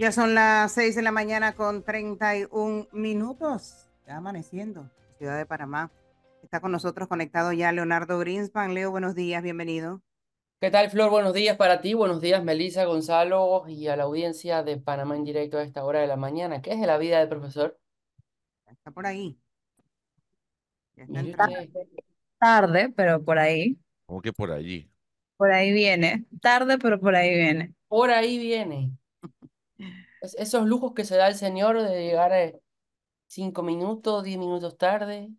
Ya son las 6 de la mañana con 31 minutos. Ya amaneciendo, Ciudad de Panamá. Está con nosotros conectado ya Leonardo Greenspan. Leo, buenos días, bienvenido. ¿Qué tal, Flor? Buenos días para ti, buenos días, Melissa, Gonzalo y a la audiencia de Panamá en directo a esta hora de la mañana. ¿Qué es de la vida del profesor? Está por ahí. Ya está entrando. Tarde, pero por ahí. ¿Cómo que por allí? Por ahí viene. Tarde, pero por ahí viene. Por ahí viene. Es- esos lujos que se da el señor de llegar eh, cinco minutos, diez minutos tarde.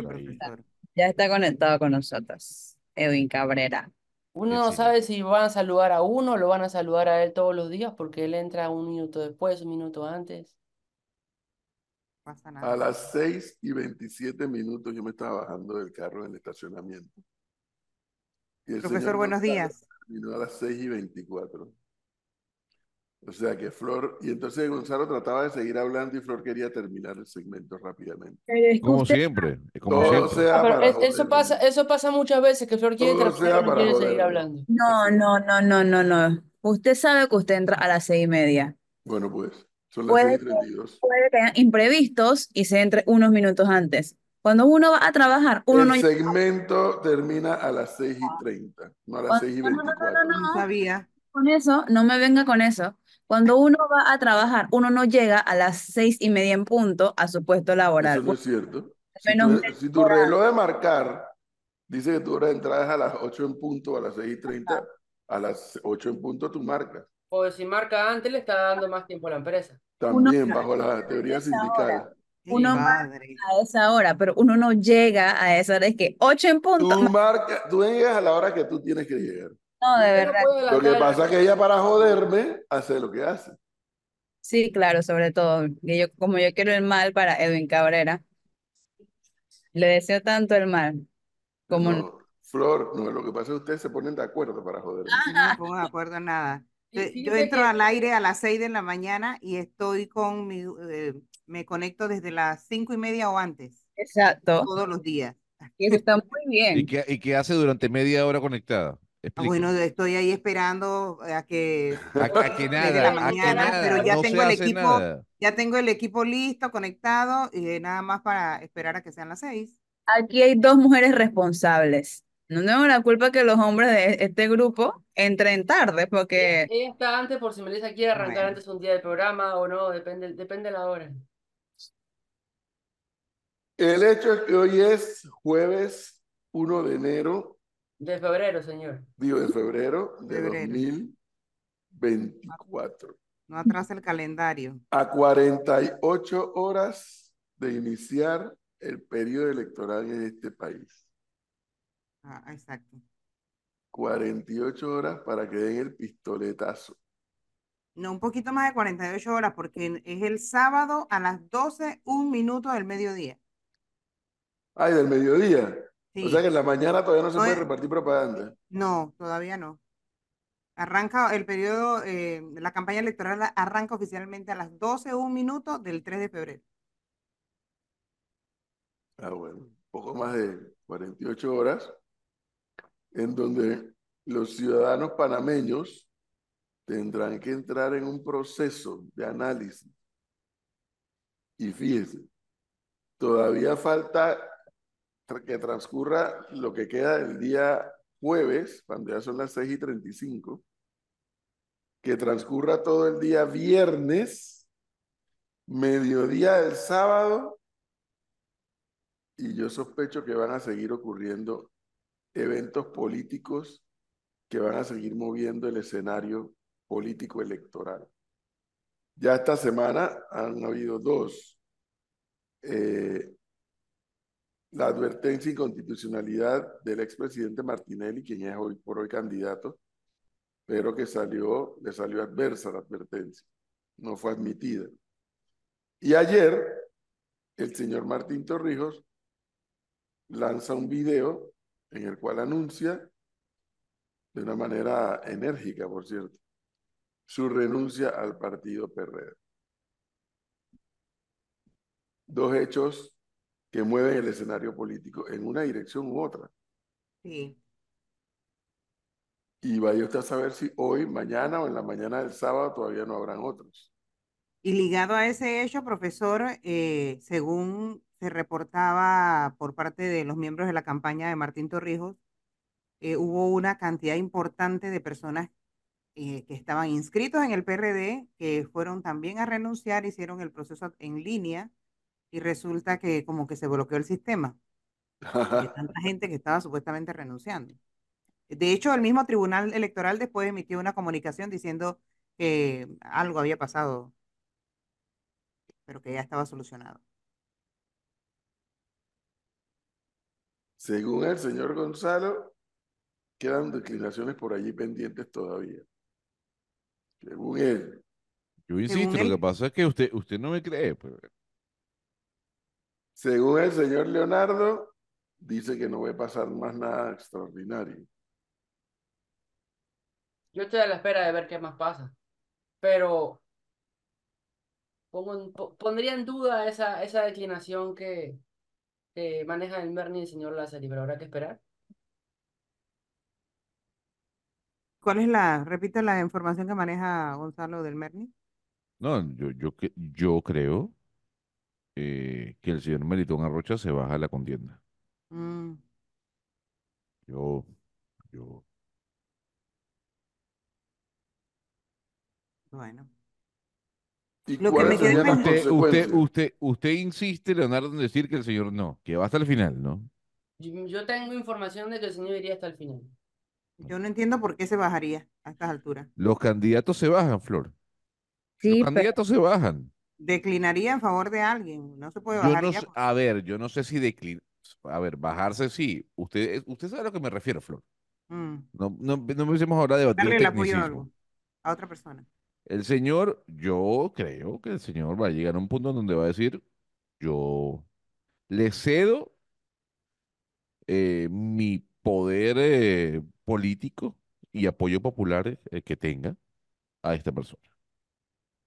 Ahí. profesor. Ya está conectado con nosotros. Edwin Cabrera. Uno no sabe si van a saludar a uno o lo van a saludar a él todos los días porque él entra un minuto después, un minuto antes. A las 6 y 27 minutos yo me estaba bajando del carro en el estacionamiento. Y el Profesor, buenos días. Terminó a las 6 y 24. O sea que Flor, y entonces Gonzalo trataba de seguir hablando y Flor quería terminar el segmento rápidamente. Pero es que Como usted- siempre, como Todo siempre. sea Ah, para es- eso pasa, eso pasa muchas veces que Flor quiere y no quiere seguir hablando. No, no, no, no, no, no. Usted sabe que usted entra a las seis y media. Bueno, pues, son las Puede 6 y que, 32. puede que hayan imprevistos y se entre unos minutos antes. Cuando uno va a trabajar, uno El no llega. segmento termina a las 6 y 30, no a las Cuando- 6 y no, no, no, no, 24. no, No sabía. con eso, no me venga con eso. Cuando uno va a trabajar, uno no llega a las seis y media en punto a su puesto laboral. Eso no es cierto. Si menos tu, media si tu reloj de marcar dice que tu hora de entrada es a las 8 en punto, a las 6 y 30, a las 8 en punto tú marcas. O si marca antes, le está dando más tiempo a la empresa. También bajo la teoría sindical. hora. Uno padre. a esa hora, pero uno no llega a esa hora. Es que ocho en punto. Tú marcas, tú llegas a la hora que tú tienes que llegar. No, de no verdad. puede Lo que pasa es que ella para joderme hace lo que hace. Sí, claro, sobre todo. que yo, como yo quiero el mal para Edwin Cabrera, le deseo tanto el mal como No, Flor, no, lo que pasa es que ustedes se ponen de acuerdo para joderme. Yo no me pongo de acuerdo en nada. Yo- entro al aire a las 6 de la mañana y estoy con mi, eh, me conecto desde las cinco y media o antes, exacto. todos los días. Y eso está muy bien. ¿Y qué, y qué hace durante media hora conectada? Ah, Explique. Bueno, estoy ahí esperando a que a, a que de la nada, a que mañana, nada, pero ya no tengo el equipo, nada. ya tengo el equipo listo, conectado y nada más para esperar a que sean las seis. Aquí hay dos mujeres responsables. No tengo la culpa que los hombres de este grupo entren tarde, porque Ella está antes por si Melissa quiere arrancar Bueno. antes un día del programa o no, depende, depende de la hora. El hecho es que hoy es jueves 1 de enero, De febrero, señor. digo de febrero de Febrero. 2024. No atrasa el calendario. A 48 horas de iniciar el periodo electoral en este país. Ah, exacto. 48 horas para que den el pistoletazo. No, un poquito más de 48 horas porque es el sábado a las 12, un minuto del mediodía. Ay, del mediodía. Sí. O sea que en la mañana todavía no se puede repartir propaganda. No, todavía no. Arranca el periodo, eh, la campaña electoral arranca oficialmente a las 12, un minuto del 3 de febrero. Ah, bueno, poco más de 48 horas, en donde los ciudadanos panameños tendrán que entrar en un proceso de análisis. Y fíjese, todavía falta que transcurra lo que queda del día jueves, cuando ya son las 6 y 35, que transcurra todo el día viernes, mediodía del sábado, y yo sospecho que van a seguir ocurriendo eventos políticos que van a seguir moviendo el escenario político electoral. Ya esta semana han habido dos. Eh, la advertencia de inconstitucionalidad del expresidente Martinelli, quien es hoy por hoy candidato, pero que salió, le salió adversa la advertencia, no fue admitida. Y ayer, el señor Martín Torrijos lanza un video en el cual anuncia, de una manera enérgica, por cierto, su renuncia al partido PRD. Dos hechos que mueven el escenario político en una dirección u otra. Sí. Y vaya usted a saber si hoy, mañana o en la mañana del sábado todavía no habrán otros. Y ligado a ese hecho, profesor, eh, según se reportaba por parte de los miembros de la campaña de Martín Torrijos, eh, hubo una cantidad importante de personas eh, que estaban inscritos en el PRD, que fueron también a renunciar, hicieron el proceso en línea y resulta que como que se bloqueó el sistema de tanta gente que estaba supuestamente renunciando. De hecho, el mismo Tribunal Electoral después emitió una comunicación diciendo que algo había pasado, pero que ya estaba solucionado. Según el señor Gonzalo, quedan declinaciones por allí pendientes todavía. Según él. Yo insisto, lo él- que pasa es que usted, usted no me cree. pues. Según el señor Leonardo, dice que no va a pasar más nada extraordinario. Yo estoy a la espera de ver qué más pasa. Pero pongo en- po- pondría en duda esa, esa declinación que, que maneja el Merni y el señor Lázaro, pero habrá que esperar. ¿Cuál es la, repite la información que maneja Gonzalo del Merni? No, yo, yo, yo creo eh, que el señor Melitón Arrocha se baja de la contienda. Mm, Yo, yo, bueno. ¿Y Lo que me quedé usted, usted, usted, usted insiste, Leonardo, en decir que el señor no, que va hasta el final, ¿no? Yo, tengo información de que el señor iría hasta el final. Yo no entiendo por qué se bajaría a estas alturas. Los candidatos se bajan, Flor. Sí, Los pero candidatos se bajan. Declinaría en favor de alguien, no se puede bajar no a ver, yo no sé si declinar. A ver, bajarse sí. Usted, usted sabe a lo que me refiero, Flor. Mm, No, no, no empecemos ahora a debatir darle el apoyo a, algo, a otra persona. El señor, yo creo que el señor va a llegar a un punto donde va a decir, yo le cedo eh, mi poder eh, político y apoyo popular eh, que tenga a esta persona.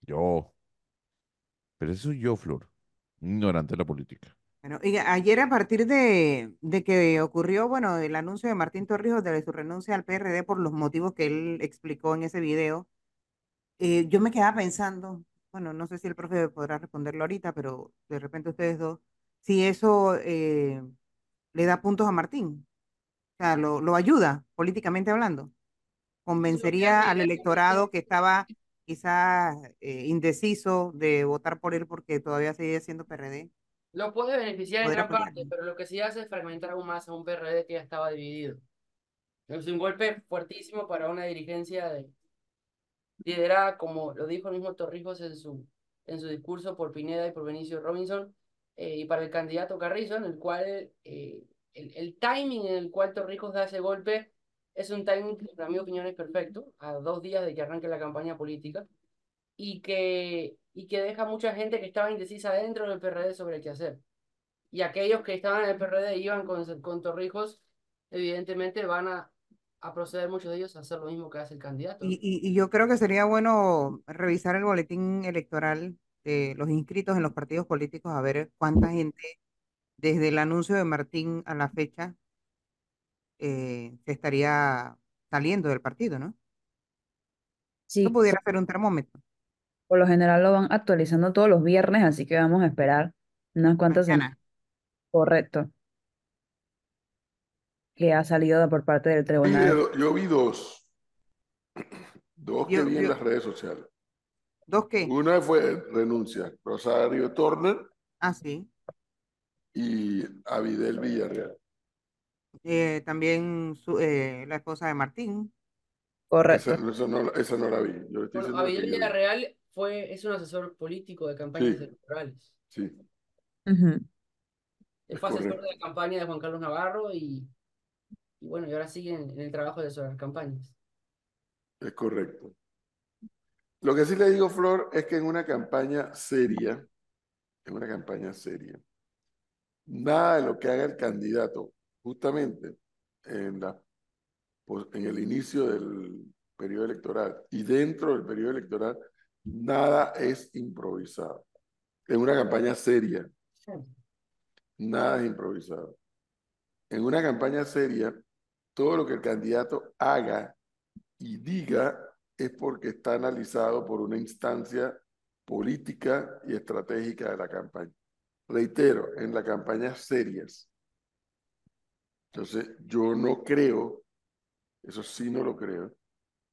Yo. Pero eso soy yo, Flor, ignorante de la política. Bueno, oiga, ayer a partir de, de que ocurrió, bueno, el anuncio de Martín Torrijos de su renuncia al PRD por los motivos que él explicó en ese video, eh, yo me quedaba pensando, bueno, no sé si el profe podrá responderlo ahorita, pero de repente ustedes dos, si eso eh, le da puntos a Martín, o sea, lo, lo ayuda políticamente hablando, convencería al electorado que estaba quizás eh, indeciso de votar por él porque todavía seguía siendo PRD. Lo puede beneficiar en gran parte, pero lo que sí hace es fragmentar aún más a un PRD que ya estaba dividido. Es un golpe fuertísimo para una dirigencia de, liderada, como lo dijo el mismo Torrijos en su, en su discurso por Pineda y por Benicio Robinson, eh, y para el candidato Carrizo, en el cual eh, el, el timing en el cual Torrijos da ese golpe es un timing que, para mi opinión, es perfecto, a dos días de que arranque la campaña política, y que, y que deja mucha gente que estaba indecisa dentro del PRD sobre qué hacer. Y aquellos que estaban en el PRD iban con, con Torrijos, evidentemente van a, a proceder muchos de ellos a hacer lo mismo que hace el candidato. Y, y- y yo creo que sería bueno revisar el boletín electoral de los inscritos en los partidos políticos a ver cuánta gente desde el anuncio de Martín a la fecha eh, se estaría saliendo del partido, ¿no? sí, Eso pudiera ser un termómetro. por lo general lo van actualizando todos los viernes, así que vamos a esperar unas cuantas semanas. Correcto. Que ha salido por parte del tribunal. yo vi dos. Dos que Yo- vi en las redes sociales. ¿Dos qué? Una fue renuncia, Rosario Turner Ah, sí. y Abidel Villarreal. Eh, también su- eh, la esposa de Martín. Correcto. Esa, esa no, esa no la vi. Yo le estoy Bueno, diciendo la Abidel que yo vi. Villarreal fue, es un asesor político de campañas Sí. electorales. Sí, Ujú. Él Es fue asesor correcto. de la campaña de Juan Carlos Navarro y, y bueno, y ahora sigue en, en el trabajo de las campañas. es correcto. Lo que sí le digo, Flor, es que en una campaña seria, en una campaña seria, nada de lo que haga el candidato, justamente en, la, pues, en el inicio del periodo electoral y dentro del periodo electoral, nada es improvisado. En una campaña seria, nada es improvisado. En una campaña seria, todo lo que el candidato haga y diga es porque está analizado por una instancia política y estratégica de la campaña. Reitero, en la campaña serias. Entonces, yo no creo, eso sí no lo creo,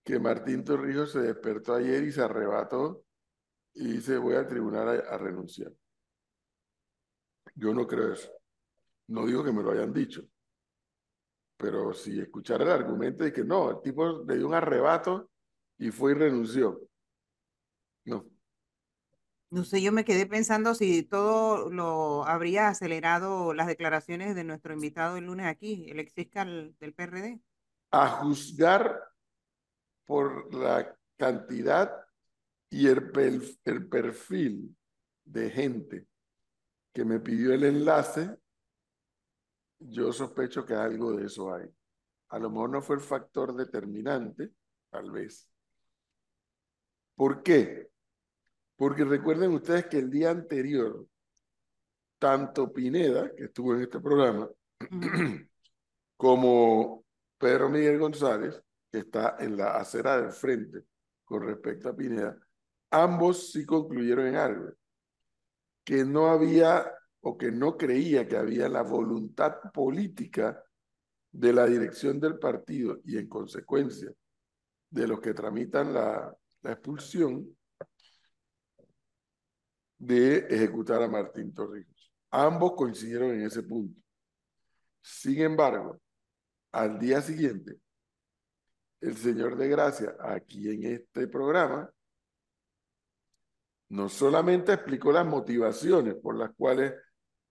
que Martín Torrijos se despertó ayer y se arrebató y dice voy al tribunal a, renunciar. Yo no creo eso. No digo que me lo hayan dicho, pero si escuchar el argumento de que no, el tipo le dio un arrebato y fue y renunció. No. Sé, yo me quedé pensando si todo lo habría acelerado las declaraciones de nuestro invitado el lunes aquí, el ex fiscal del PRD. A juzgar por la cantidad y el, el perfil de gente que me pidió el enlace, yo sospecho que algo de eso hay. A lo mejor no fue el factor determinante, tal vez. ¿Por qué? Porque recuerden ustedes que el día anterior, tanto Pineda, que estuvo en este programa, como Pedro Miguel González, que está en la acera del frente con respecto a Pineda, ambos sí concluyeron en algo, que no había o que no creía que había la voluntad política de la dirección del partido y en consecuencia de los que tramitan la, la expulsión de ejecutar a Martín Torrijos. Ambos coincidieron en ese punto. Sin embargo, al día siguiente, el señor de Gracia, aquí en este programa, no solamente explicó las motivaciones por las cuales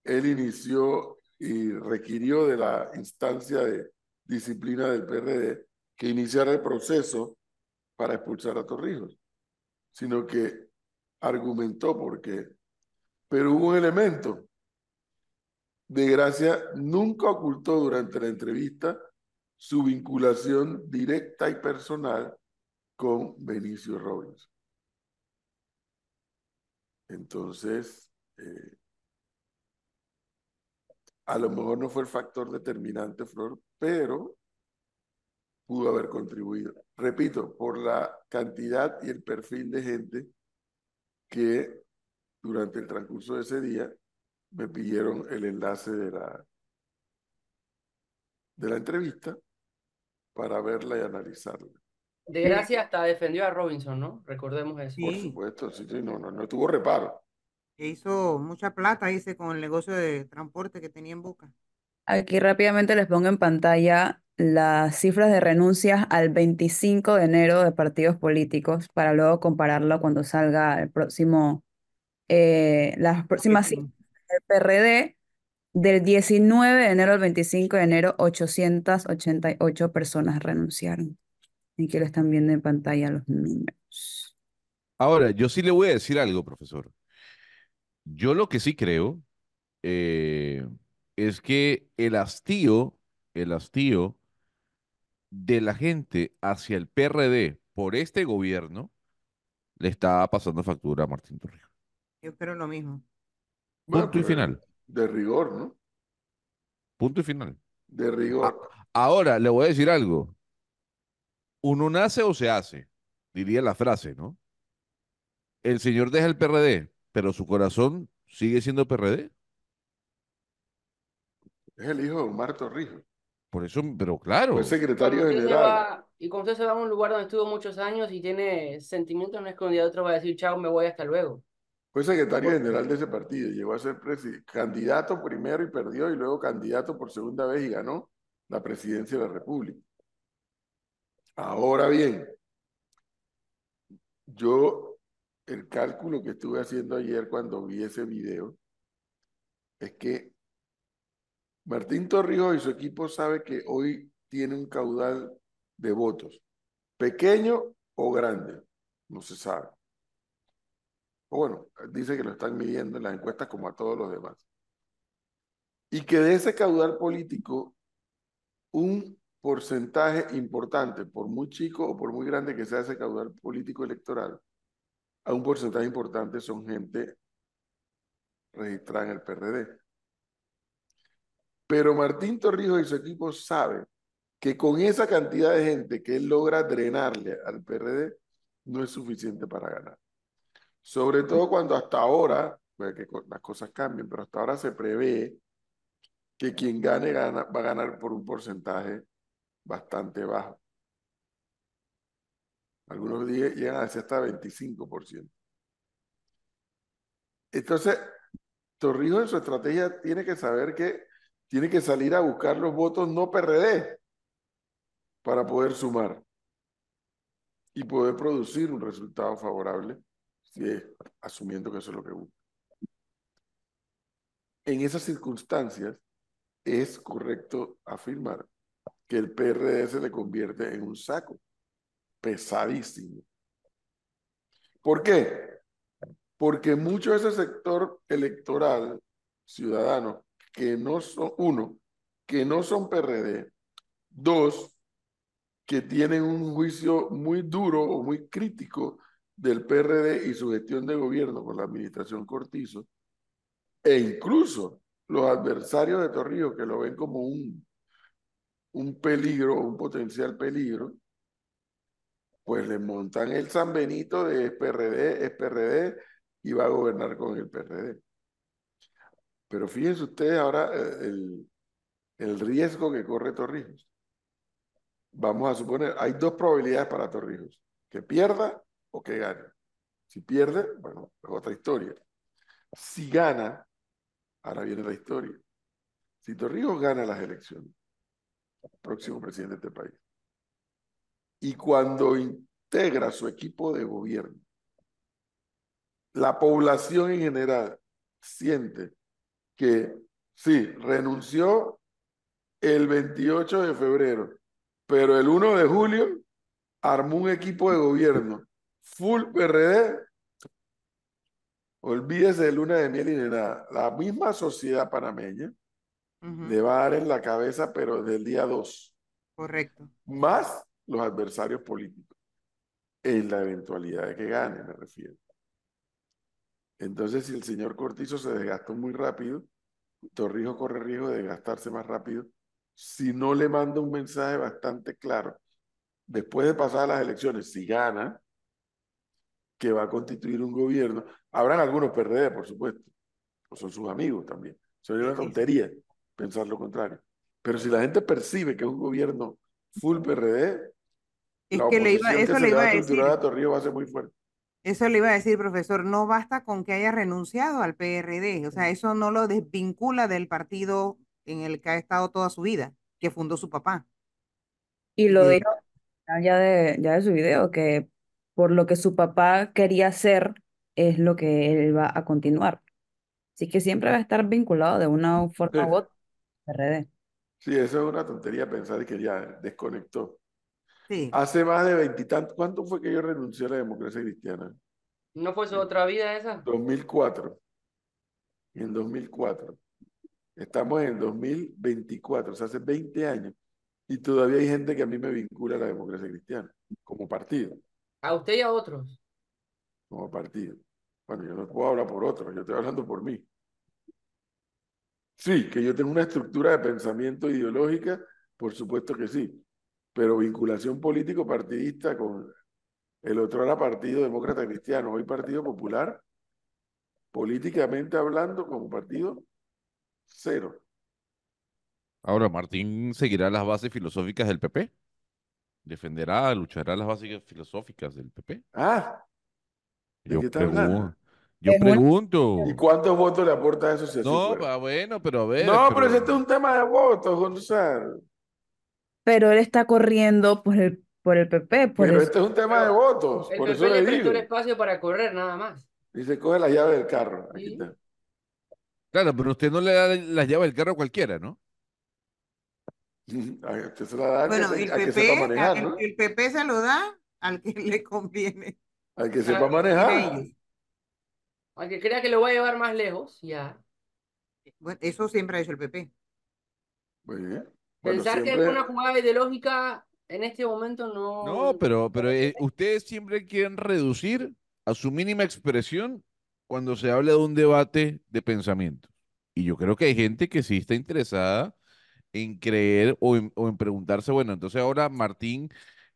él inició y requirió de la instancia de disciplina del PRD que iniciara el proceso para expulsar a Torrijos, sino que argumentó porque, pero hubo un elemento. De Gracia nunca ocultó durante la entrevista su vinculación directa y personal con Benicio Robinson. Entonces, eh, a lo mejor no fue el factor determinante, Flor, pero pudo haber contribuido. Repito, por la cantidad y el perfil de gente que durante el transcurso de ese día me pidieron el enlace de la, de la entrevista para verla y analizarla. De gracia hasta defendió a Robinson, ¿no? Recordemos eso. Por Sí. supuesto, sí, sí, no, no, no tuvo reparo. Que hizo mucha plata, dice, con el negocio de transporte que tenía en Boca. Aquí rápidamente les pongo en pantalla las cifras de renuncias al 25 de enero de partidos políticos para luego compararlo cuando salga el próximo, eh, las próximas cifras del PRD. Del 19 de enero al 25 de enero, 888 personas renunciaron. Aquí lo están viendo en pantalla los números. Ahora, yo sí le voy a decir algo, profesor. Yo lo que sí creo eh, es que el hastío, el hastío de la gente hacia el PRD por este gobierno le está pasando factura a Martín Torrijos. Yo creo lo mismo. Bueno, Punto y final. De rigor, ¿no? Punto y final. De rigor. Ahora, le voy a decir algo. Uno nace o se hace, diría la frase, ¿no? El señor deja el PRD, pero su corazón sigue siendo PRD. Es el hijo de Omar Torrijos. Por eso, pero claro. Fue secretario Cuando general. va- y cuando usted se va a un lugar donde estuvo muchos años y tiene sentimientos no escondidos, otro va a decir, chao, me voy hasta luego. Fue secretario general de ese partido. Llegó a ser candidato primero y perdió, y luego candidato por segunda vez y ganó la presidencia de la República. Ahora bien, yo el cálculo que estuve haciendo ayer cuando vi ese video es que Martín Torrijos y su equipo sabe que hoy tiene un caudal de votos, pequeño o grande, no se sabe. O bueno, dice que lo están midiendo en las encuestas como a todos los demás. Y que de ese caudal político, un porcentaje importante, por muy chico o por muy grande que sea ese caudal político electoral, a un porcentaje importante son gente registrada en el PRD. Pero Martín Torrijos y su equipo saben que con esa cantidad de gente que él logra drenarle al PRD, no es suficiente para ganar. Sobre todo cuando hasta ahora, que las cosas cambien, pero hasta ahora se prevé que quien gane va a ganar por un porcentaje bastante bajo. Algunos llegan a decir hasta 25%. Entonces, Torrijos en su estrategia tiene que saber que tiene que salir a buscar los votos no PRD para poder sumar y poder producir un resultado favorable, asumiendo que eso es lo que busca. En esas circunstancias, es correcto afirmar que el PRD se le convierte en un saco pesadísimo. ¿Por qué? Porque mucho de ese sector electoral ciudadano, que no son, uno, que no son PRD, dos, que tienen un juicio muy duro o muy crítico del PRD y su gestión de gobierno con la administración Cortizo, e incluso los adversarios de Torrijos que lo ven como un, un peligro, un potencial peligro, pues le montan el San Benito de PRD, es PRD y va a gobernar con el PRD. Pero fíjense ustedes ahora eh, el, el riesgo que corre Torrijos. Vamos a suponer, hay dos probabilidades para Torrijos, que pierda o que gane. Si pierde, bueno, es otra historia. Si gana, ahora viene la historia. Si Torrijos gana las elecciones, próximo presidente de este país, y cuando integra su equipo de gobierno, la población en general siente que sí, renunció el 28 de febrero, pero el 1 de julio armó un equipo de gobierno full PRD. Olvídese de luna de miel y de nada. La misma sociedad panameña le va a dar en la cabeza, pero del día 2. Correcto. Más los adversarios políticos. En la eventualidad de que gane, me refiero. Entonces, si el señor Cortizo se desgastó muy rápido, Torrijos corre riesgo de desgastarse más rápido si no le manda un mensaje bastante claro. Después de pasar las elecciones, si gana, que va a constituir un gobierno. Habrán algunos PRD, por supuesto, o son sus amigos también. Sería una tontería pensar lo contrario. Pero si la gente percibe que es un gobierno full PRD, es que le iba, eso le iba a decir. va a ser muy fuerte. Eso le iba a decir, profesor, no basta con que haya renunciado al PRD, o sea, eso no lo desvincula del partido en el que ha estado toda su vida, que fundó su papá. Y lo dijo ya de, ya de su video, que por lo que su papá quería hacer es lo que él va a continuar. Así que siempre va a estar vinculado de una forma u otra PRD. Sí, eso es una tontería pensar que ya desconectó. Hace más de veintitantos. ¿Cuánto fue que yo renuncié a la democracia cristiana? ¿No fue su otra vida esa? 2004. En 2004. Estamos en 2024, o sea, hace 20 años. Y todavía hay gente que a mí me vincula a la democracia cristiana, como partido. ¿A usted y a otros? Como partido. Bueno, yo no puedo hablar por otros, yo estoy hablando por mí. Sí, que yo tengo una estructura de pensamiento ideológica, por supuesto que sí pero vinculación político-partidista con el otro era Partido Demócrata Cristiano, hoy Partido Popular, políticamente hablando como partido, cero. Ahora, Martín seguirá las bases filosóficas del PP. Defenderá, luchará las bases filosóficas del PP. Ah, yo, yo pregunto. ¿Y cuántos votos le aporta eso? Si no, bueno, pero a ver. No, pero, ese es un tema de votos, Gonzalo pero él está corriendo por el, por el PP. Por pero este es un tema de votos. El por PP eso le, le un espacio para correr, nada más. Y se coge la llave del carro. Aquí está. Claro, pero usted no le da la llave del carro a cualquiera, ¿no? Usted se la da bueno, el, PP, manejar, ¿no? el, PP se lo da al que le conviene. Al que sepa manejar. Al que crea que lo va a llevar más lejos, ya. Bueno, eso siempre ha hecho el PP. Muy bien. Pensar que es una jugada ideológica en este momento no. No, pero, pero eh, ustedes siempre quieren reducir a su mínima expresión cuando se habla de un debate de pensamiento. Y yo creo que hay gente que sí está interesada en creer o en, o en preguntarse, bueno, entonces ahora Martín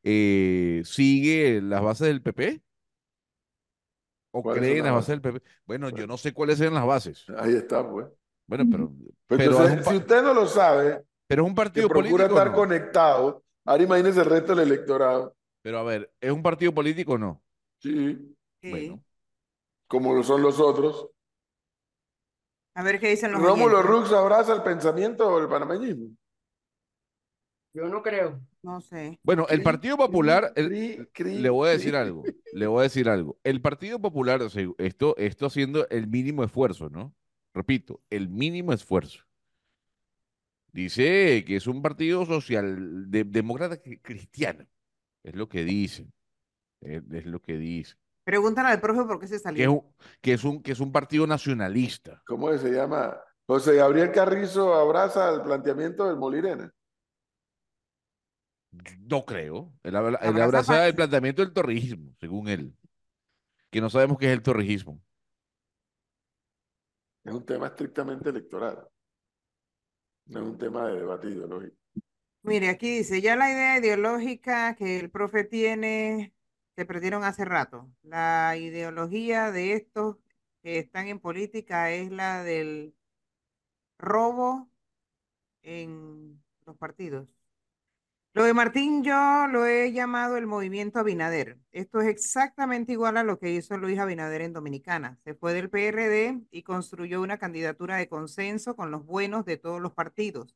eh, sigue las bases del PP o ¿Cuáles cree en las bases del PP. Bueno, yo no sé cuáles eran las bases. Ahí está, pues. Bueno, pero, Pues pero, es entonces, un, si usted no lo sabe, pero es un que partido procura político. o estar no? conectado, ahora imagínese el resto del electorado. Pero a ver, ¿es un partido político o no? Sí, Sí. Bueno, como lo son los otros. A ver qué dicen los Rómulo. Rux abraza el pensamiento del panameñismo. Yo no creo. No sé. bueno, el Partido Popular, el- cri, cri, le voy a decir cri. algo, le voy a decir algo. El Partido Popular, o sea, esto, esto haciendo el mínimo esfuerzo, ¿no? Repito, el mínimo esfuerzo. Dice que es un partido social, de- demócrata cri- cristiano. Es lo que dice. Es, es lo que dice. Pregúntale al profe por qué se Que es salió. un, que es un, que es un partido nacionalista. ¿Cómo se llama? José Gabriel Carrizo abraza el planteamiento del Molirena. No creo. Él, él Abraza el planteamiento del torrijismo, según él. Que no sabemos qué es el torrijismo. Es un tema estrictamente electoral. No es un tema de debate ideológico. Mire, aquí dice, ya la idea ideológica que el profe tiene se perdieron hace rato. La ideología de estos que están en política es la del robo en los partidos. Lo de Martín yo lo he llamado el movimiento Abinader. Esto es exactamente igual a lo que hizo Luis Abinader en Dominicana. Se fue del PRD y construyó una candidatura de consenso con los buenos de todos los partidos.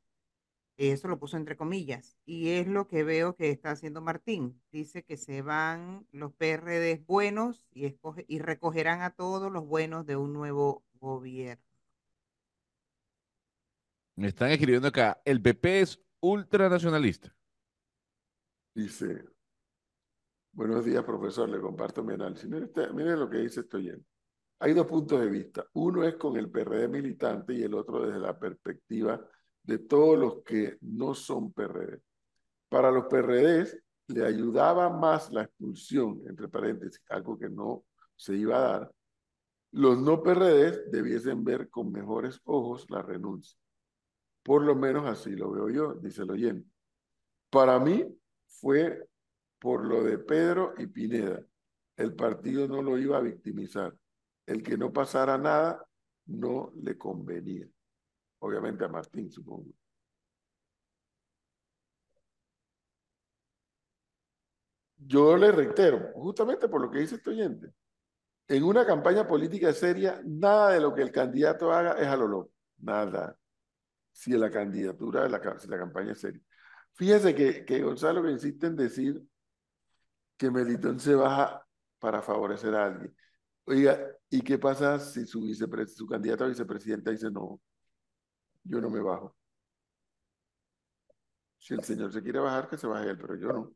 Eso lo puso entre comillas. Y es lo que veo que está haciendo Martín. Dice que se van los PRD buenos y, y recogerán a todos los buenos de un nuevo gobierno. Me están escribiendo acá, el PP es ultranacionalista. Dice, buenos días, profesor, le comparto mi análisis. Mire, este- mire lo que dice esto oyente. Hay dos puntos de vista. Uno es con el PRD militante y el otro desde la perspectiva de todos los que no son PRD. Para los PRDs le ayudaba más la expulsión, entre paréntesis, algo que no se iba a dar. Los no PRDs debiesen ver con mejores ojos la renuncia. Por lo menos así lo veo yo, dice el oyente. Para mí fue por lo de Pedro y Pineda. El partido no lo iba a victimizar. El que no pasara nada no le convenía. Obviamente a Martín, supongo. Yo le reitero, justamente por lo que dice este oyente, en una campaña política seria, nada de lo que el candidato haga es a lo loco. Nada. Si la candidatura, si la campaña es seria. Fíjese que, que Gonzalo insiste en decir que Melitón se baja para favorecer a alguien. Oiga, ¿y qué pasa si su, su candidato a vicepresidenta dice no, yo no me bajo? Si el señor se quiere bajar, que se baje él, pero yo no.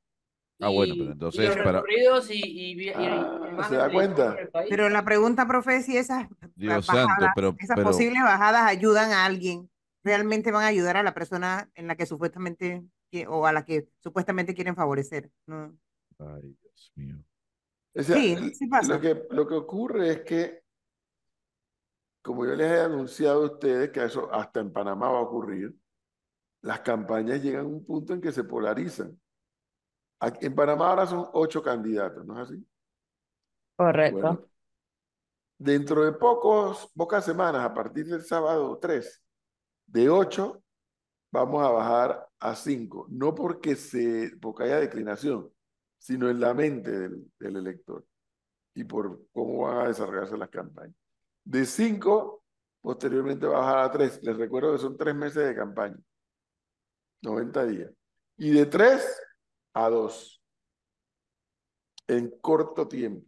Ah, bueno, pero y entonces los para- recorridos y, Ah, ¿se da cuenta? Pero la pregunta, profe, es si esas Dios bajadas, santo, pero, esas pero posibles bajadas ayudan a alguien, realmente van a ayudar a la persona en la que supuestamente o a la que supuestamente quieren favorecer. ¿no? Ay, Dios mío. O sea, Sí, sí pasa. Lo que, lo que ocurre es que, como yo les he anunciado a ustedes, que eso hasta en Panamá va a ocurrir, las campañas llegan a un punto en que se polarizan. Aquí- en Panamá ahora son ocho candidatos, ¿no es así? Correcto. Bueno, dentro de pocos, pocas semanas, a partir del sábado 3, de 8 vamos a bajar a 5. No porque, se, porque haya declinación, sino en la mente del, del elector y por cómo van a desarrollarse las campañas. De 5, posteriormente va a bajar a 3. Les recuerdo que son 3 meses de campaña, 90 días. Y de 3 a 2, en corto tiempo.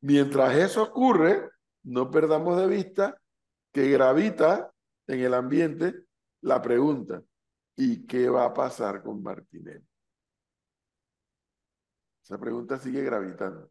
Mientras eso ocurre, no perdamos de vista que gravita en el ambiente la pregunta, ¿y qué va a pasar con Martinelli? Esa pregunta sigue gravitando.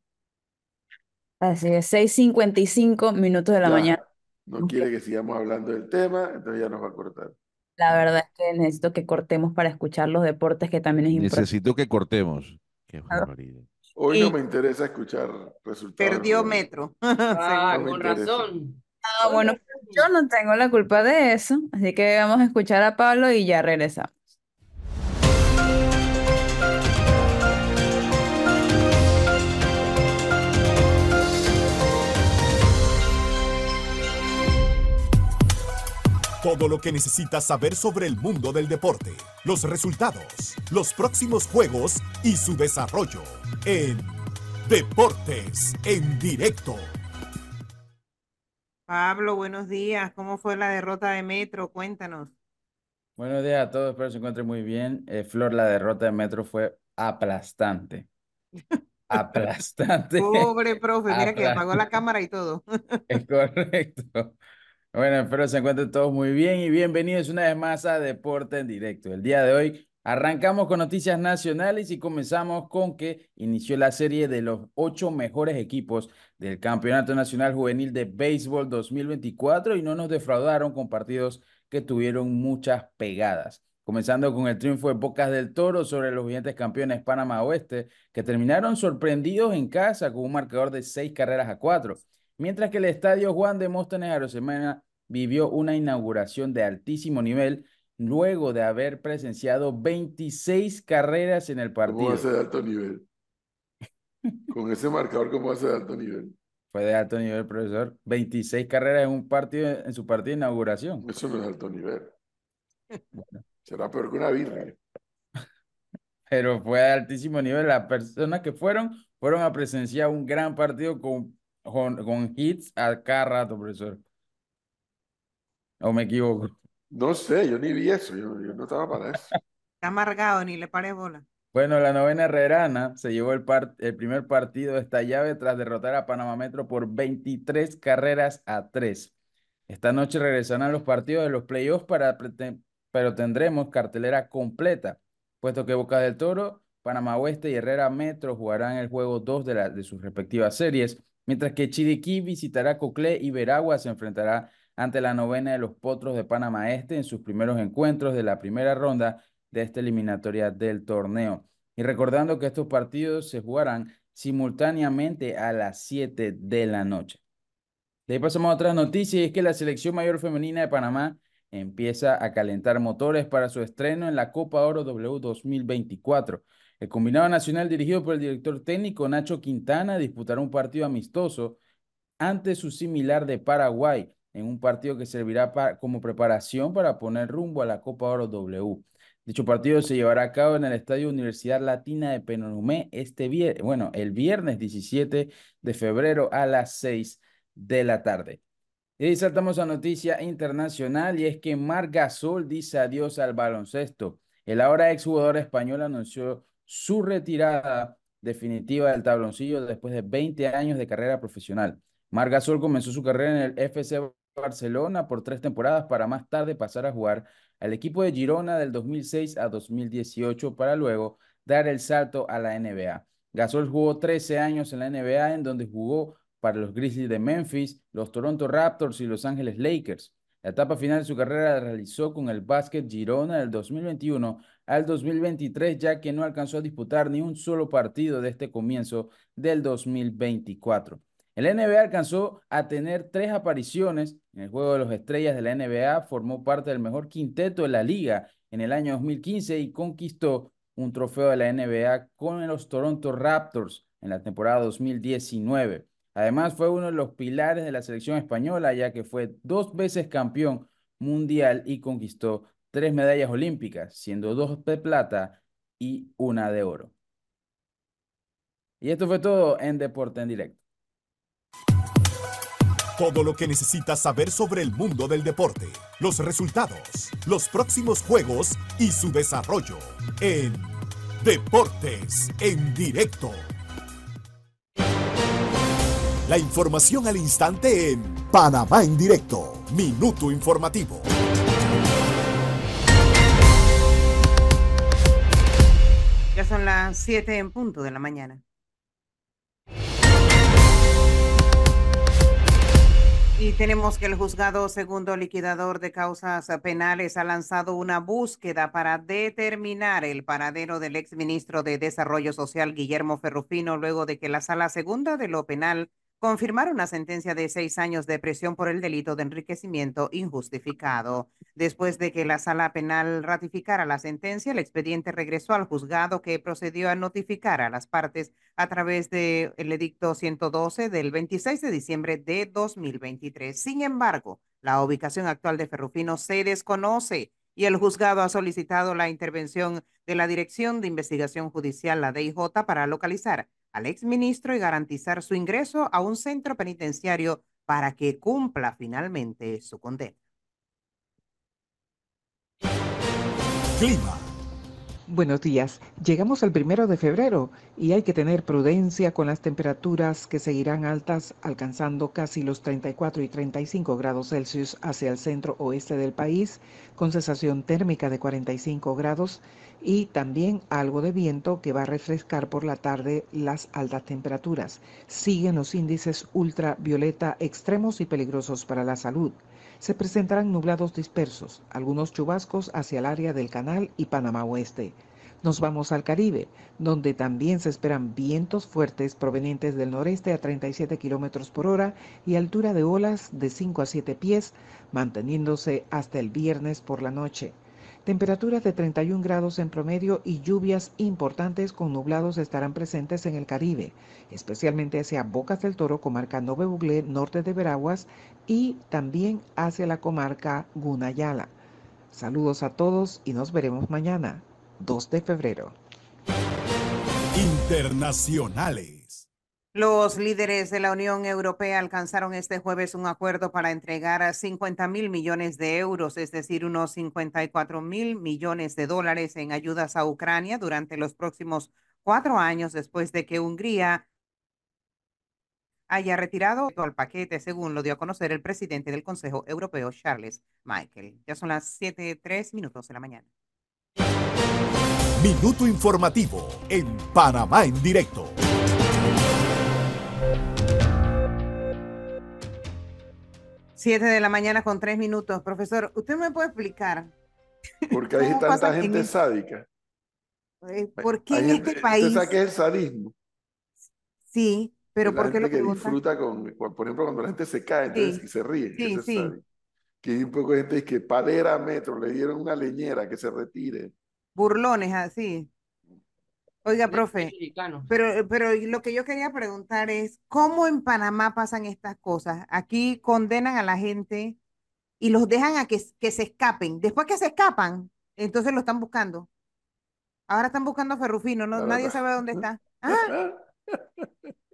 Así es, 6:55 minutos de la Ya, mañana. No quiere que sigamos hablando del tema, entonces ya nos va a cortar. La verdad es que necesito que cortemos para escuchar los deportes, que también es importante. Necesito que cortemos. Qué barbaridad. Hoy Y- no me interesa escuchar resultados. Perdió metro. Ah, No me con interesa. razón. Ah, bueno, yo no tengo la culpa de eso, así que vamos a escuchar a Pablo y ya regresamos. Todo lo que necesitas saber sobre el mundo del deporte, los resultados, los próximos juegos y su desarrollo en Deportes en directo. Pablo, buenos días. ¿Cómo fue la derrota de Metro? Cuéntanos. Buenos días a todos, espero se encuentren muy bien. Eh, Flor, la derrota de Metro fue aplastante. Aplastante. Pobre profe, mira que apagó la cámara y todo. Es correcto. Bueno, espero se encuentren todos muy bien y bienvenidos una vez más a Deporte en Directo. El día de hoy arrancamos con noticias nacionales y comenzamos con que inició la serie de los ocho mejores equipos del Campeonato Nacional Juvenil de Béisbol 2024 y no nos defraudaron con partidos que tuvieron muchas pegadas. Comenzando con el triunfo de Bocas del Toro sobre los vigentes campeones Panamá Oeste, que terminaron sorprendidos en casa con un marcador de seis carreras a cuatro. Mientras que el estadio Juan de Móstoles Arosemena vivió una inauguración de altísimo nivel luego de haber presenciado 26 carreras en el ¿Cómo partido. ser de alto nivel? Con ese marcador, ¿cómo ser de alto nivel? Fue de alto nivel, profesor. 26 carreras en un partido, en su partido de inauguración. Eso no es alto nivel. Bueno, Será peor que una birria. pero fue de altísimo nivel. Las personas que fueron, fueron a presenciar un gran partido con, con, con hits a cada rato, profesor. ¿O me equivoco? No sé, yo ni vi eso, yo, yo no estaba para eso. Está amargado, ni le pares bola. Bueno, la novena herrerana se llevó el, par- el primer partido de esta llave tras derrotar a Panamá Metro por 23 carreras a 3. Esta noche regresarán los partidos de los playoffs, para, pero tendremos cartelera completa, puesto que Boca del Toro, Panamá Oeste y Herrera Metro jugarán el juego 2 de, la- de sus respectivas series, mientras que Chiriquí visitará Coclé y Veragua se enfrentará ante la novena de los Potros de Panamá Este en sus primeros encuentros de la primera ronda de esta eliminatoria del torneo. Y recordando que estos partidos se jugarán simultáneamente a las 7 de la noche. De ahí pasamos a otras noticias y es que la selección mayor femenina de Panamá empieza a calentar motores para su estreno en la Copa Oro W 2024. El combinado nacional dirigido por el director técnico Nacho Quintana disputará un partido amistoso ante su similar de Paraguay, en un partido que servirá como preparación para poner rumbo a la Copa Oro W. Dicho partido se llevará a cabo en el Estadio Universidad Latina de Penolomé este viernes, bueno, el viernes 17 de febrero a las 6 de la tarde. Y saltamos a noticia internacional y es que Marc Gasol dice adiós al baloncesto. El ahora exjugador español anunció su retirada definitiva del tabloncillo después de 20 años de carrera profesional. Marc Gasol comenzó su carrera en el FC Barcelona por tres temporadas para más tarde pasar a jugar al equipo de Girona del 2006 a 2018 para luego dar el salto a la NBA. Gasol jugó 13 años en la NBA en donde jugó para los Grizzlies de Memphis, los Toronto Raptors y Los Ángeles Lakers. La etapa final de su carrera la realizó con el Basket Girona del 2021 al 2023, ya que no alcanzó a disputar ni un solo partido de este comienzo del 2024. El NBA alcanzó a tener tres apariciones en el Juego de los Estrellas de la NBA, formó parte del mejor quinteto de la liga en el año 2015 y conquistó un trofeo de la NBA con los Toronto Raptors en la temporada 2019. Además, fue uno de los pilares de la selección española, ya que fue dos veces campeón mundial y conquistó tres medallas olímpicas, siendo dos de plata y una de oro. Y esto fue todo en Deporte en Directo. Todo lo que necesitas saber sobre el mundo del deporte, los resultados, los próximos juegos y su desarrollo en Deportes en directo. La información al instante en Panamá en directo, minuto informativo. Ya son las 7 en punto de la mañana. Y tenemos que el juzgado segundo liquidador de causas penales ha lanzado una búsqueda para determinar el paradero del exministro de Desarrollo Social Guillermo Ferrufino luego de que la sala segunda de lo penal confirmar una sentencia de seis años de prisión por el delito de enriquecimiento injustificado. Después de que la sala penal ratificara la sentencia, el expediente regresó al juzgado que procedió a notificar a las partes a través del edicto 112 del 26 de diciembre de 2023. Sin embargo, la ubicación actual de Ferrufino se desconoce y el juzgado ha solicitado la intervención de la Dirección de Investigación Judicial, la DIJ, para localizar al exministro y garantizar su ingreso a un centro penitenciario para que cumpla finalmente su condena. Buenos días. Llegamos al primero de febrero y hay que tener prudencia con las temperaturas que seguirán altas, alcanzando casi los 34 y 35 grados Celsius hacia el centro oeste del país, con sensación térmica de 45 grados y también algo de viento que va a refrescar por la tarde las altas temperaturas. Siguen los índices ultravioleta extremos y peligrosos para la salud. Se presentarán nublados dispersos, algunos chubascos hacia el área del canal y Panamá Oeste. Nos vamos al Caribe, donde también se esperan vientos fuertes provenientes del noreste a 37 kilómetros por hora y altura de olas de 5 a 7 pies, manteniéndose hasta el viernes por la noche. Temperaturas de 31 grados en promedio y lluvias importantes con nublados estarán presentes en el Caribe, especialmente hacia Bocas del Toro, comarca Nove Buglé, norte de Veraguas, y también hacia la comarca Gunayala. Saludos a todos y nos veremos mañana, 2 de febrero. Internacionales. Los líderes de la Unión Europea alcanzaron este jueves un acuerdo para entregar 50 mil millones de euros, es decir, unos 54 mil millones de dólares en ayudas a Ucrania durante los próximos cuatro años después de que Hungría haya retirado el paquete, según lo dio a conocer el presidente del Consejo Europeo, Charles Michael. Ya son las 7:3 minutos de la mañana. Minuto informativo en Panamá en directo. Siete de la mañana con tres minutos. Profesor, ¿usted me puede explicar? Porque hay ¿Cómo tanta que gente en- sádica. eh, ¿Por qué Hay en gente- este país? ¿Usted sabe qué es el sadismo? Sí, pero la ¿por qué gente lo que pregunta? disfruta con, por ejemplo, cuando la gente se cae, entonces Sí, que se ríe, sí, sí. Que hay un poco de gente que palera metro, le dieron una leñera, que se retire. Burlones así. Oiga, profe, pero, pero lo que yo quería preguntar es, ¿cómo en Panamá pasan estas cosas? Aquí condenan a la gente y los dejan a que, que se escapen. Después que se escapan, entonces lo están buscando. Ahora están buscando a Ferrufino, no, nadie sabe dónde está. Ah,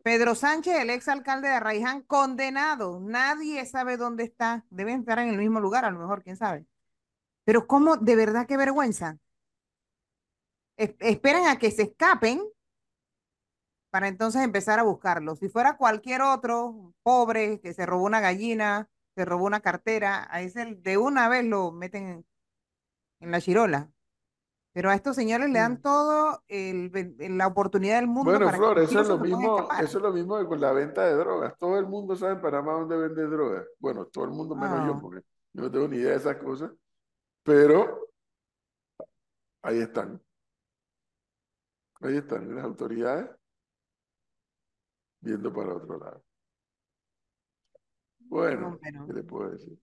Pedro Sánchez, el exalcalde de Arraiján, condenado. Nadie sabe dónde está. Deben estar en el mismo lugar, a lo mejor, quién sabe. Pero cómo, de verdad, qué vergüenza. Es- esperan a que se escapen para entonces empezar a buscarlos. Si fuera cualquier otro pobre que se robó una gallina, se robó una cartera, a ese de una vez lo meten en, la chirola. Pero a estos señores le dan Mm. todo el ben- la oportunidad del mundo Bueno, para que Flor, eso es lo mismo, eso es lo mismo que con la venta de drogas. Todo el mundo sabe en Panamá dónde vende drogas. Bueno, todo el mundo menos yo, Ah. porque yo no tengo ni idea de esas cosas. Pero ahí están. Ahí están las autoridades viendo para otro lado. Bueno. ¿qué le puedo decir?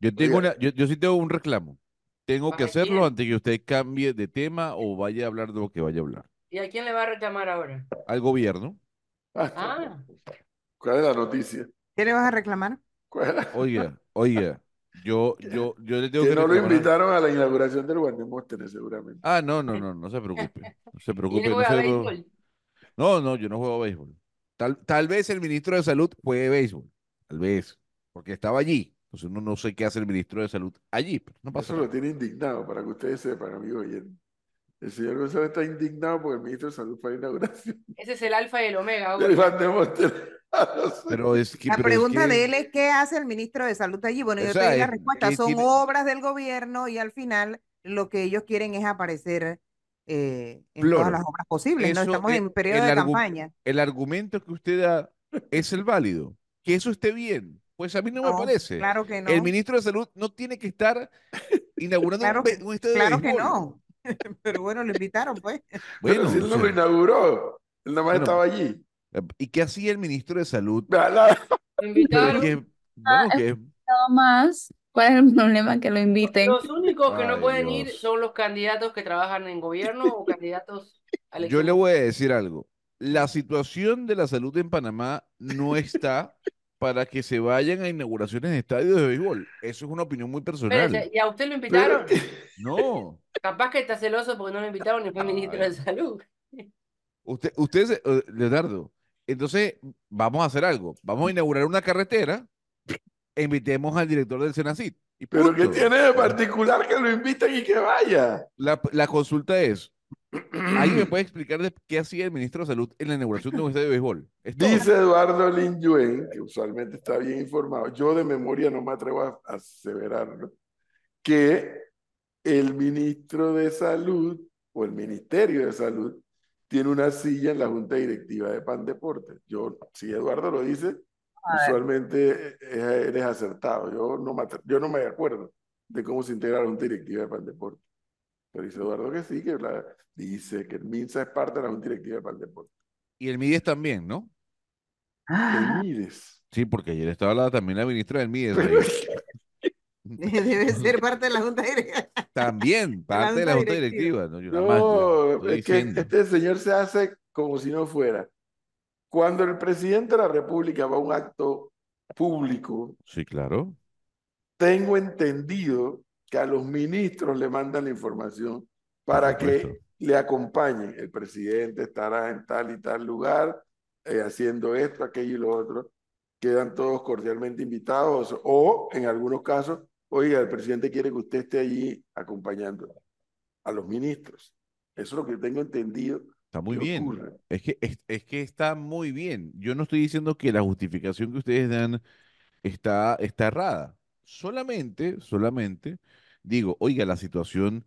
Yo tengo Oiga. una, yo, yo sí tengo un reclamo. Tengo que ¿Para hacerlo quién? antes que usted cambie de tema o vaya a hablar de lo que vaya a hablar. ¿Y a quién le va a reclamar ahora? Al gobierno. Ah, ¿Cuál es la noticia? ¿Qué le vas a reclamar? ¿Cuál es la- Oiga, oiga, yo, yo, yo le tengo Que que no lo invitaron a la inauguración del Guardemóstenes, seguramente. Ah, no, no, no, no se preocupe. No se ¿y preocupe. No, se- no, no, yo no juego béisbol. Tal, tal vez el ministro de Salud juegue béisbol. Tal vez. Porque estaba allí. Entonces uno no sé qué hace el ministro de Salud allí. Pero no pasa Eso lo tiene indignado, para que ustedes sepan, amigos oyentes. El señor González está indignado porque el ministro de Salud fue a la inauguración Ese es el alfa y el omega. Hugo. Pero es que, La pero es pregunta que- de él es qué hace el ministro de Salud allí. Bueno, yo O te sea, di la es respuesta. que Son tiene- obras del gobierno y al final lo que ellos quieren es aparecer eh, en Flor, todas las obras posibles. No estamos en periodo de argu- campaña. el argumento que usted da es el válido. Que eso esté bien. Pues a mí no, me parece. claro que no. El ministro de Salud no tiene que estar inaugurando Claro un, que- un estadio de Claro que béisbol. no. Pero bueno, lo invitaron, pues. Pero Bueno, si él o no lo inauguró, él nada más Bueno, estaba allí. Eh, ¿Y qué hacía el ministro de Salud? Lo invitaron. que, bueno, Ah, que Nada más. ¿Cuál es el problema que lo inviten? Los únicos que no pueden ir son los candidatos que trabajan en gobierno o candidatos a yo le voy a decir algo. La situación de la salud en Panamá no está para que se vayan a inauguraciones de estadios de béisbol. Eso es una opinión muy personal. ¿y a usted lo pero- invitaron? No. Capaz que está celoso porque no lo invitaron ni fue ministro de. Salud. Usted, usted, Leonardo, entonces vamos a hacer algo. Vamos a inaugurar una carretera e invitemos al director del Senacid. Y Pero ¿qué tiene de particular que lo inviten y que vaya? La, la consulta es, ¿alguien me puede explicar de qué hacía el ministro de Salud en la inauguración de un estadio de béisbol? Dice Eduardo Lin Yuen, que usualmente está bien informado, yo de memoria no me atrevo a aseverarlo, que el ministro de Salud o el Ministerio de Salud tiene una silla en la Junta Directiva de Pan Deportes. Yo, si Eduardo lo dice, usualmente eh, eres acertado. Yo no me, atre- yo no me acuerdo de cómo se integra la Junta Directiva de Pan Deportes. Pero dice Eduardo que sí, que la- dice que el MINSA es parte de la Junta Directiva de Pan Deportes. Y el Mides también, ¿no? El MIDES. Sí, porque ayer estaba la- también la ministra del Mides. Pero-. Debe ser parte de la Junta Directiva. También, parte de la Junta Directiva. Directiva. ¿no? Yo más es que este señor se hace como si no fuera. Cuando el presidente de la República va a un acto público, Sí, claro. tengo entendido que a los ministros le mandan la información para que le acompañen. El presidente estará en tal y tal lugar, eh, haciendo esto, aquello y lo otro. Quedan todos cordialmente invitados o en algunos casos, oiga, el presidente quiere que usted esté allí acompañando a los ministros. Eso es lo que tengo entendido. Está muy bien. ocurre. Es que, es, es que está muy bien. Yo no estoy diciendo que la justificación que ustedes dan está, está errada. Solamente, solamente digo, oiga, la situación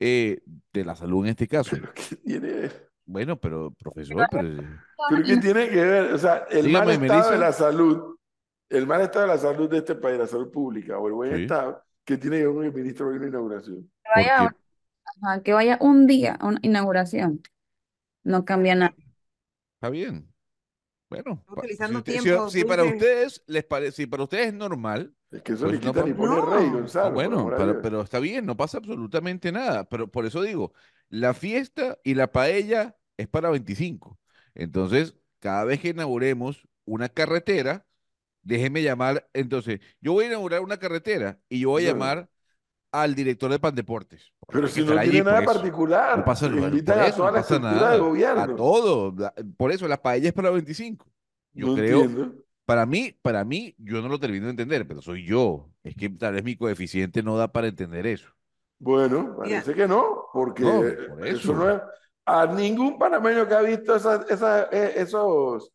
eh, de la salud en este caso. Pero ¿qué tiene, Bueno, pero profesor, pero pero ¿qué tiene que ver? O sea, el Dígame, mal estado de Melissa. la salud, el mal estado de la salud de este país, la salud pública o el buen Sí. estado, que tiene que ver con el ministro de una inauguración. Que vaya, ajá, que vaya un día a una inauguración. No cambia nada. está bien. Bueno, pa- si, usted- si- tiempo, si para ustedes les parece, si para ustedes es normal, Es que eso Pues no quita ni pa- pone rey, No. Gonzalo. Ah, bueno, pero, está bien, no pasa absolutamente nada. Pero por eso digo, la fiesta y la paella es para 25. Entonces, cada vez que inauguremos una carretera, déjeme llamar. Entonces, yo voy a inaugurar una carretera y yo voy a No. llamar al director de Pandeportes. Pero si no tiene nada por eso. particular, No pasa, bueno, invitan por a eso, toda no la estructura nada. de A gobierno. todo. Por eso, la paella es para 25. Yo No creo, entiendo. Para mí, para mí, yo no lo termino de entender, pero soy yo. Es que tal vez mi coeficiente no da para entender eso. Bueno, parece que no, porque No, por eso eso. no es. A ningún panameño que ha visto esas, esas- eh, esos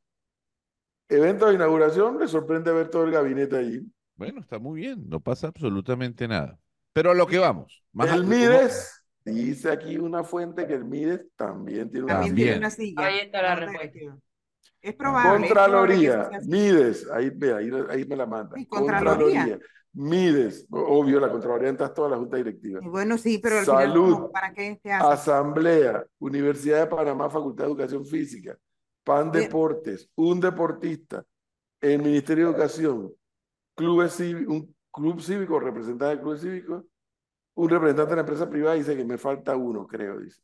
eventos de inauguración le sorprende ver todo el gabinete allí. Bueno, está muy bien, no pasa absolutamente nada. Pero a lo que vamos. Más el Mides, dice aquí una fuente que el Mides también tiene una También También. tiene una silla. Ahí está la respuesta. Es probable. Contraloría. Mides, ahí, ve, ahí, ahí me la manda. Sí, Contraloría. Mides, obvio, la Contraloría entra toda la Junta Directiva. Y Bueno, sí, pero al final, Salud. ¿cómo? ¿para qué se hace? Asamblea, Universidad de Panamá, Facultad de Educación Física, PAN Bien. Deportes, un deportista, el Ministerio de Educación, clubes un club cívico, representante del club cívico, un representante de la empresa privada dice que me falta uno, creo, dice.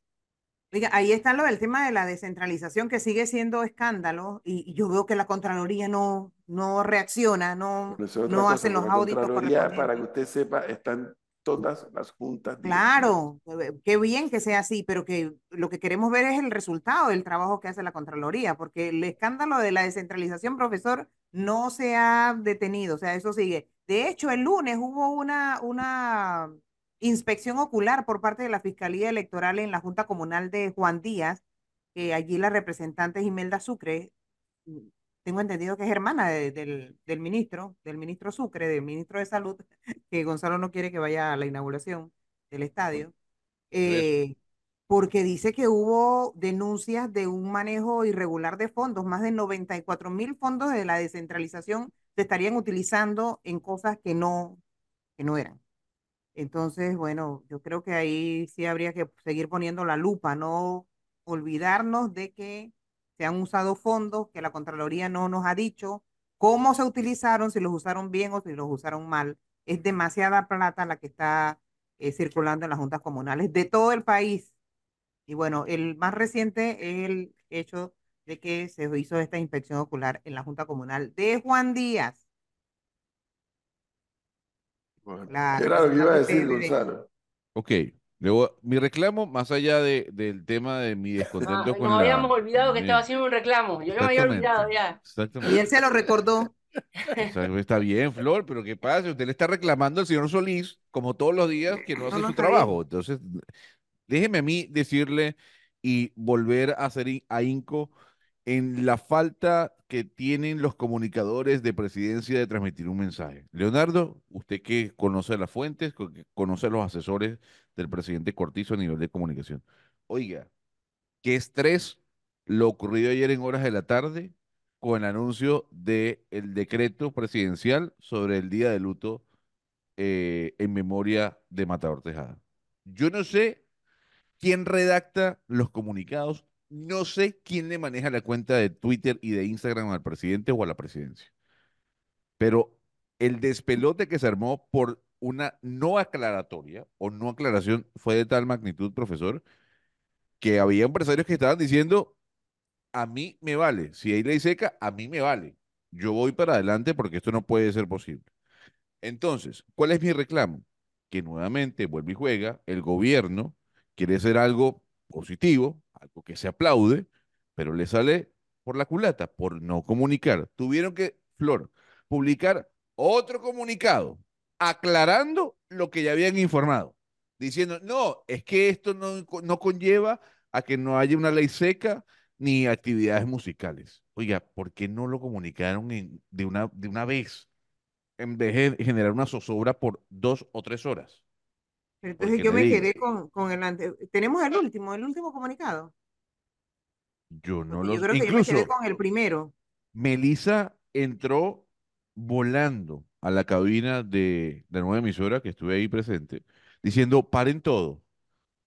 Oiga, ahí está lo del tema de la descentralización que sigue siendo escándalo y, y yo veo que la Contraloría no, no reacciona, no, no hacen los auditos Contraloría, para que correspondientes. usted sepa, están todas las juntas. Claro, eh, qué bien que sea así, pero que lo que queremos ver es el resultado del trabajo que hace la Contraloría, porque el escándalo de la descentralización, profesor, no se ha detenido, o sea, eso sigue. De hecho, el lunes hubo una, una inspección ocular por parte de la Fiscalía Electoral en la Junta Comunal de Juan Díaz, que allí la representante es Imelda Sucre, tengo entendido que es hermana de- del, del ministro, del ministro Sucre, del ministro de Salud, que Gonzalo no quiere que vaya a la inauguración del estadio, eh, porque dice que hubo denuncias de un manejo irregular de fondos, más de 94 mil fondos de la descentralización se estarían utilizando en cosas que no, que no eran. Entonces, bueno, yo creo que ahí sí habría que seguir poniendo la lupa, no olvidarnos de que se han usado fondos que la Contraloría no nos ha dicho cómo se utilizaron, si los usaron bien o si los usaron mal. Es demasiada plata la que está eh, circulando en las juntas comunales de todo el país. Y bueno, el más reciente es el hecho de que se hizo esta inspección ocular en la Junta Comunal de Juan Díaz. Bueno, La ¿qué era lo que iba a decir. Gonzalo? Ok, luego, mi reclamo, más allá de, del tema de mi Ah, descontento con nos la... habíamos olvidado que estaba haciendo un reclamo. Yo me había olvidado ya. Exactamente. Y él se lo recordó. O sea, está bien, Flor, pero ¿qué pasa? Usted le está reclamando al señor Solís, como todos los días, que no No, hace no, su bien. trabajo. Entonces, déjeme a mí decirle y volver a hacer ahínco en la falta que tienen los comunicadores de presidencia de transmitir un mensaje. Leonardo, usted que conoce las fuentes, que conoce a los asesores del presidente Cortizo a nivel de comunicación. Oiga, qué estrés lo ocurrido ayer en horas de la tarde con el anuncio del decreto presidencial sobre el día de luto eh, en memoria de Matador Tejada. Yo no sé quién redacta los comunicados, no sé quién le maneja la cuenta de Twitter y de Instagram al presidente o a la presidencia, pero el despelote que se armó por una no aclaratoria o no aclaración fue de tal magnitud, profesor, que había empresarios que estaban diciendo, a mí me vale, si hay ley seca, a mí me vale. Yo voy para adelante porque esto no puede ser posible. Entonces, ¿cuál es mi reclamo? Que nuevamente vuelve y juega, el gobierno quiere hacer algo positivo, algo que se aplaude, pero le sale por la culata, por no comunicar. Tuvieron que, Flor, publicar otro comunicado aclarando lo que ya habían informado, diciendo, no, es que esto no, no conlleva a que no haya una ley seca ni actividades musicales. Oiga, ¿por qué no lo comunicaron en- de una, de una vez? en vez de generar una zozobra por dos o tres horas. Entonces yo me digo, quedé con, con el ante... Tenemos el último, el último comunicado. yo no lo yo creo que yo me quedé Incluso, con el primero. Melissa entró volando a la cabina de la nueva emisora, que estuve ahí presente, diciendo, paren todo,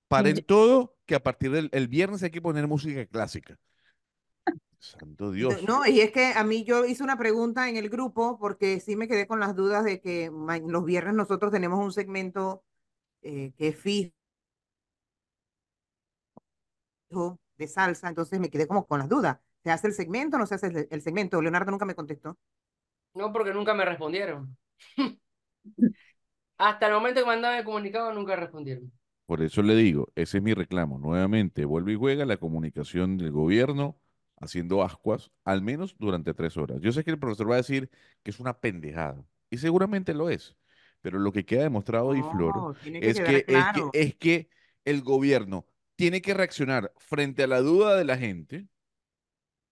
paren todo, que a partir del el viernes hay que poner música clásica. Santo Dios. No, y es que a mí yo hice una pregunta en el grupo porque sí me quedé con las dudas de que los viernes nosotros tenemos un segmento eh, que es fijo de salsa, entonces me quedé como con las dudas. ¿Se hace el segmento o no se hace el, el segmento? Leonardo nunca me contestó. No, porque nunca me respondieron. Hasta el momento que mandaba el comunicado, nunca respondieron. Por eso le digo, ese es mi reclamo. Nuevamente, vuelve y juega la comunicación del gobierno haciendo ascuas, al menos durante tres horas. Yo sé que el profesor va a decir que es una pendejada, y seguramente lo es, pero lo que queda demostrado Flor, No, tiene que es quedar que, es que, es que el gobierno tiene que reaccionar frente a la duda de la gente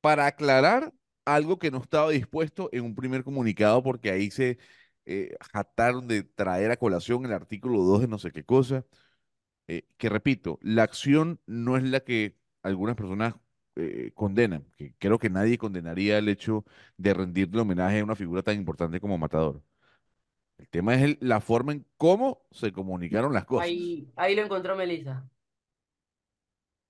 para aclarar algo que no estaba dispuesto en un primer comunicado, porque ahí se eh, jactaron de traer a colación el artículo 2 de no sé qué cosa eh, que repito, la acción no es la que algunas personas eh, condenan, que creo que nadie condenaría el hecho de rendirle homenaje a una figura tan importante como Matador. El tema es el- la forma en cómo se comunicaron las cosas. Ahí, ahí lo encontró Melissa.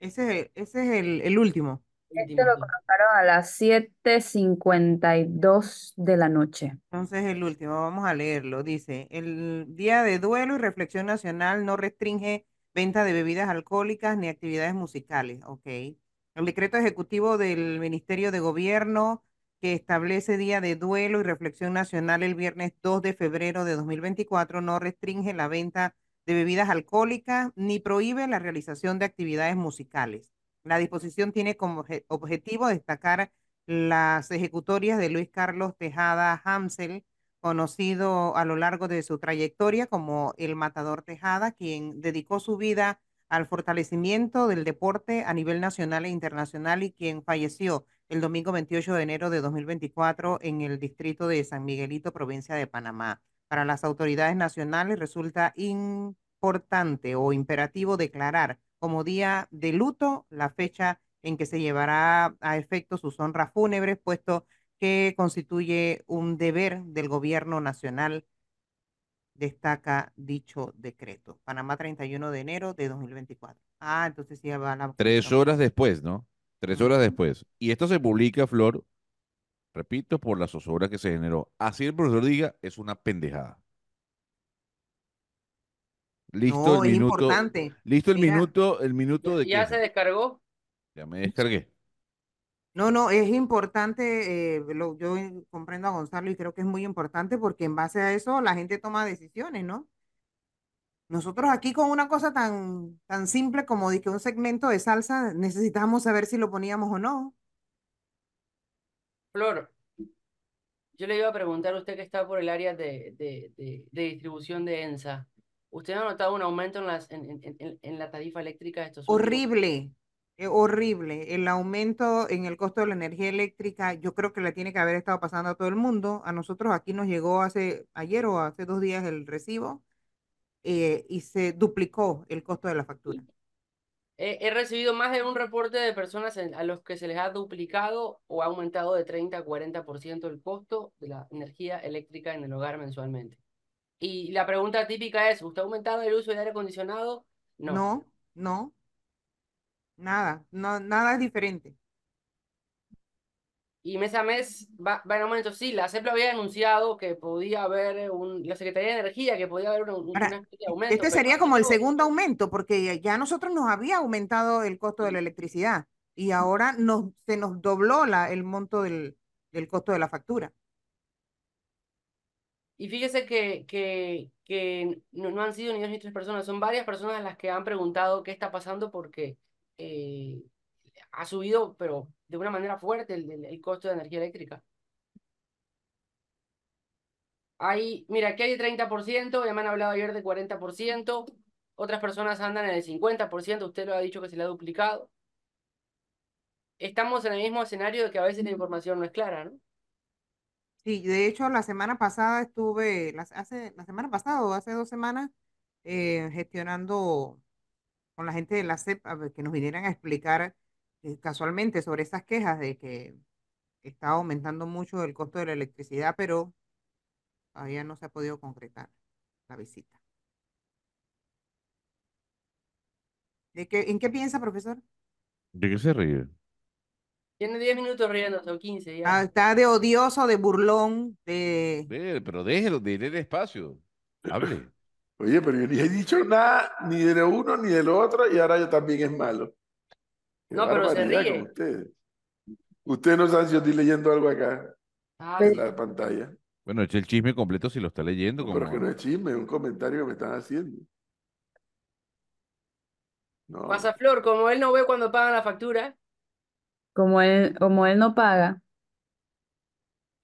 Ese, ese es el, el último. Este Último, lo colocaron a las 7:52 de la noche. Entonces el último, vamos a leerlo. Dice, el día de duelo y reflexión nacional no restringe venta de bebidas alcohólicas ni actividades musicales. Ok. El decreto ejecutivo del Ministerio de Gobierno que establece día de duelo y reflexión nacional el viernes 2 de febrero de 2024 no restringe la venta de bebidas alcohólicas ni prohíbe la realización de actividades musicales. La disposición tiene como obje- objetivo destacar las ejecutorias de Luis Carlos Tejada Hamsel, conocido a lo largo de su trayectoria como el Matador Tejada, quien dedicó su vida al fortalecimiento del deporte a nivel nacional e internacional y quien falleció el domingo 28 de enero de 2024 en el distrito de San Miguelito, provincia de Panamá. Para las autoridades nacionales resulta importante o imperativo declarar como día de luto la fecha en que se llevará a efecto sus honras fúnebres, puesto que constituye un deber del gobierno nacional, destaca dicho decreto. Panamá 31 de enero de 2024. Ah, entonces sí va la Tres horas después, ¿no? Tres horas después. Y esto se publica, Flor, repito, por la zozobra que se generó. Así el profesor diga, es una pendejada. Listo No, el es minuto. importante. Listo el Mira, minuto, el minuto ¿Ya, de ya se descargó? Ya me descargué. No, no, es importante, eh, lo- yo comprendo a Gonzalo y creo que es muy importante porque en base a eso la gente toma decisiones, ¿no? Nosotros aquí con una cosa tan, tan simple como de que un segmento de salsa necesitamos saber si lo poníamos o no. Flor, yo le iba a preguntar a usted que está por el área de, de, de, de distribución de ENSA. ¿Usted ha notado un aumento en, las, en, en, en, la tarifa eléctrica de estos últimos? Eh, horrible. El aumento en el costo de la energía eléctrica, yo creo que le tiene que haber estado pasando a todo el mundo. A nosotros aquí nos llegó hace ayer o hace dos días el recibo eh, y se duplicó el costo de la factura. He, he recibido más de un reporte de personas en- a los que se les ha duplicado o ha aumentado de 30 a 40% el costo de la energía eléctrica en el hogar mensualmente. Y la pregunta típica es, ¿usted ha aumentado el uso de aire acondicionado? No. No, no, nada, no, nada es diferente. Y mes a mes va, va en aumento. Sí, la CEP lo había anunciado que podía haber un, la Secretaría de Energía, que podía haber un, un- Ahora, una especie de aumento. Este sería como el segundo aumento, porque ya a nosotros nos había aumentado el costo de la electricidad y ahora nos, se nos dobló la, el monto del, del costo de la factura. Y fíjese que, que, que no, no han sido ni dos ni tres personas, son varias personas las que han preguntado qué está pasando porque eh, ha subido, pero de una manera fuerte, el, el- el costo de energía eléctrica. Hay, mira, aquí hay 30%, ya me han hablado ayer de 40%, otras personas andan en el 50%, usted lo ha dicho que se le ha duplicado. Estamos en el mismo escenario de que a veces la información no es clara, ¿no? Sí, de hecho, la semana pasada estuve, las, hace, la semana pasada o hace dos semanas, eh, gestionando con la gente de la CEP a que nos vinieran a explicar eh, casualmente sobre esas quejas de que está aumentando mucho el costo de la electricidad, pero todavía no se ha podido concretar la visita. ¿De qué, ¿En qué piensa, profesor? ¿De qué se ríe? Tiene 10 minutos riéndose o 15 ya. Ah, está de odioso, de burlón, de... Pero déjelo, déle espacio. Hable. Oye, pero yo ni he dicho nada, ni de lo uno ni de lo otro, y ahora yo también es malo. Qué No, pero se ríe. con ustedes. Ustedes no saben si yo estoy leyendo algo acá Ah, en la pantalla. Bueno, eche el chisme completo si lo está leyendo. No, pero es que como- no es chisme, es un comentario que me están haciendo. No, Pasa Flor, como él no ve cuando pagan la factura, Como él, como él no paga,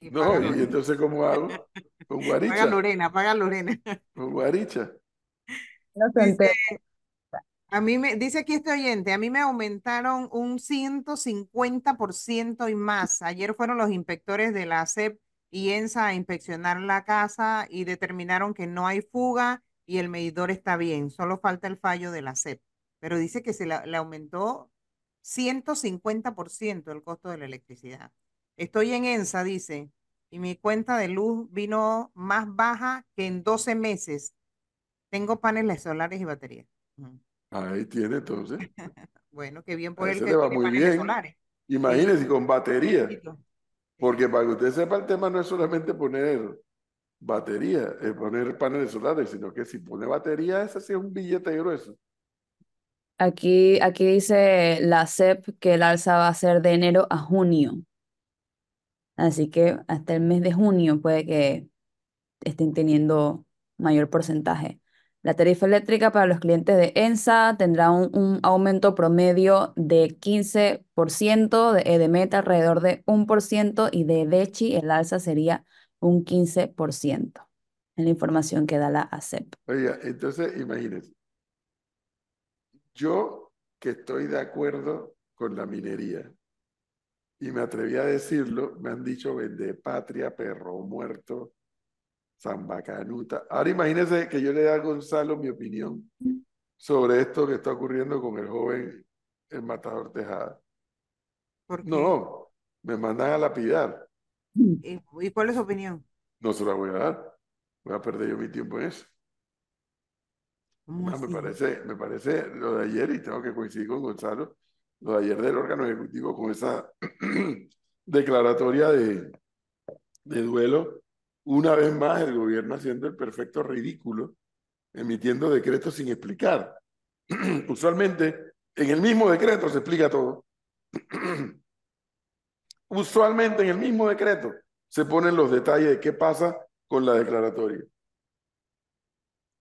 no, paga y entonces ¿cómo hago? Con Paga Lorena, paga Lorena. con guaricha. no se Dice, entera. a mí me, dice aquí este oyente, a mí me aumentaron un 150% y más. Ayer fueron los inspectores de la CEP y ENSA a inspeccionar la casa y determinaron que no hay fuga y el medidor está bien, solo falta el fallo de la CEP. Pero dice que se la- le aumentó 150% el costo de la electricidad. Estoy en ENSA, dice, y mi cuenta de luz vino más baja que en 12 meses. Tengo paneles solares y baterías. Ahí tiene entonces. Bueno, qué bien por él que le va tiene muy paneles bien. solares. Imagínense con batería. Porque para que usted sepa, el tema no es solamente poner batería, es poner paneles solares, sino que si pone batería, ese sí es un billete grueso. Aquí, aquí dice la CEP que el alza va a ser de enero a junio. Así que hasta el mes de junio puede que estén teniendo mayor porcentaje. La tarifa eléctrica para los clientes de ENSA tendrá un, un aumento promedio de 15%, de EDEMET alrededor de 1% y de DECHI el alza sería un 15%. Es la información que da la ACEP. Oiga, entonces imagínense, yo que estoy de acuerdo con la minería y me atreví a decirlo, me han dicho vende patria, perro muerto, zambacanuta. Ahora imagínense que yo le dé a Gonzalo mi opinión sobre esto que está ocurriendo con el joven, el matador Tejada. ¿Por qué? No, me mandan a lapidar. ¿Y, cuál es su opinión? No se la voy a dar. Voy a perder yo mi tiempo en eso. ¿Cómo Ah, me parece, me parece lo de ayer y tengo que coincidir con Gonzalo. De ayer del órgano ejecutivo con esa declaratoria de, de duelo, una vez más el gobierno haciendo el perfecto ridículo, emitiendo decretos sin explicar. Usualmente en el mismo decreto se explica todo. Usualmente en el mismo decreto se ponen los detalles de qué pasa con la declaratoria.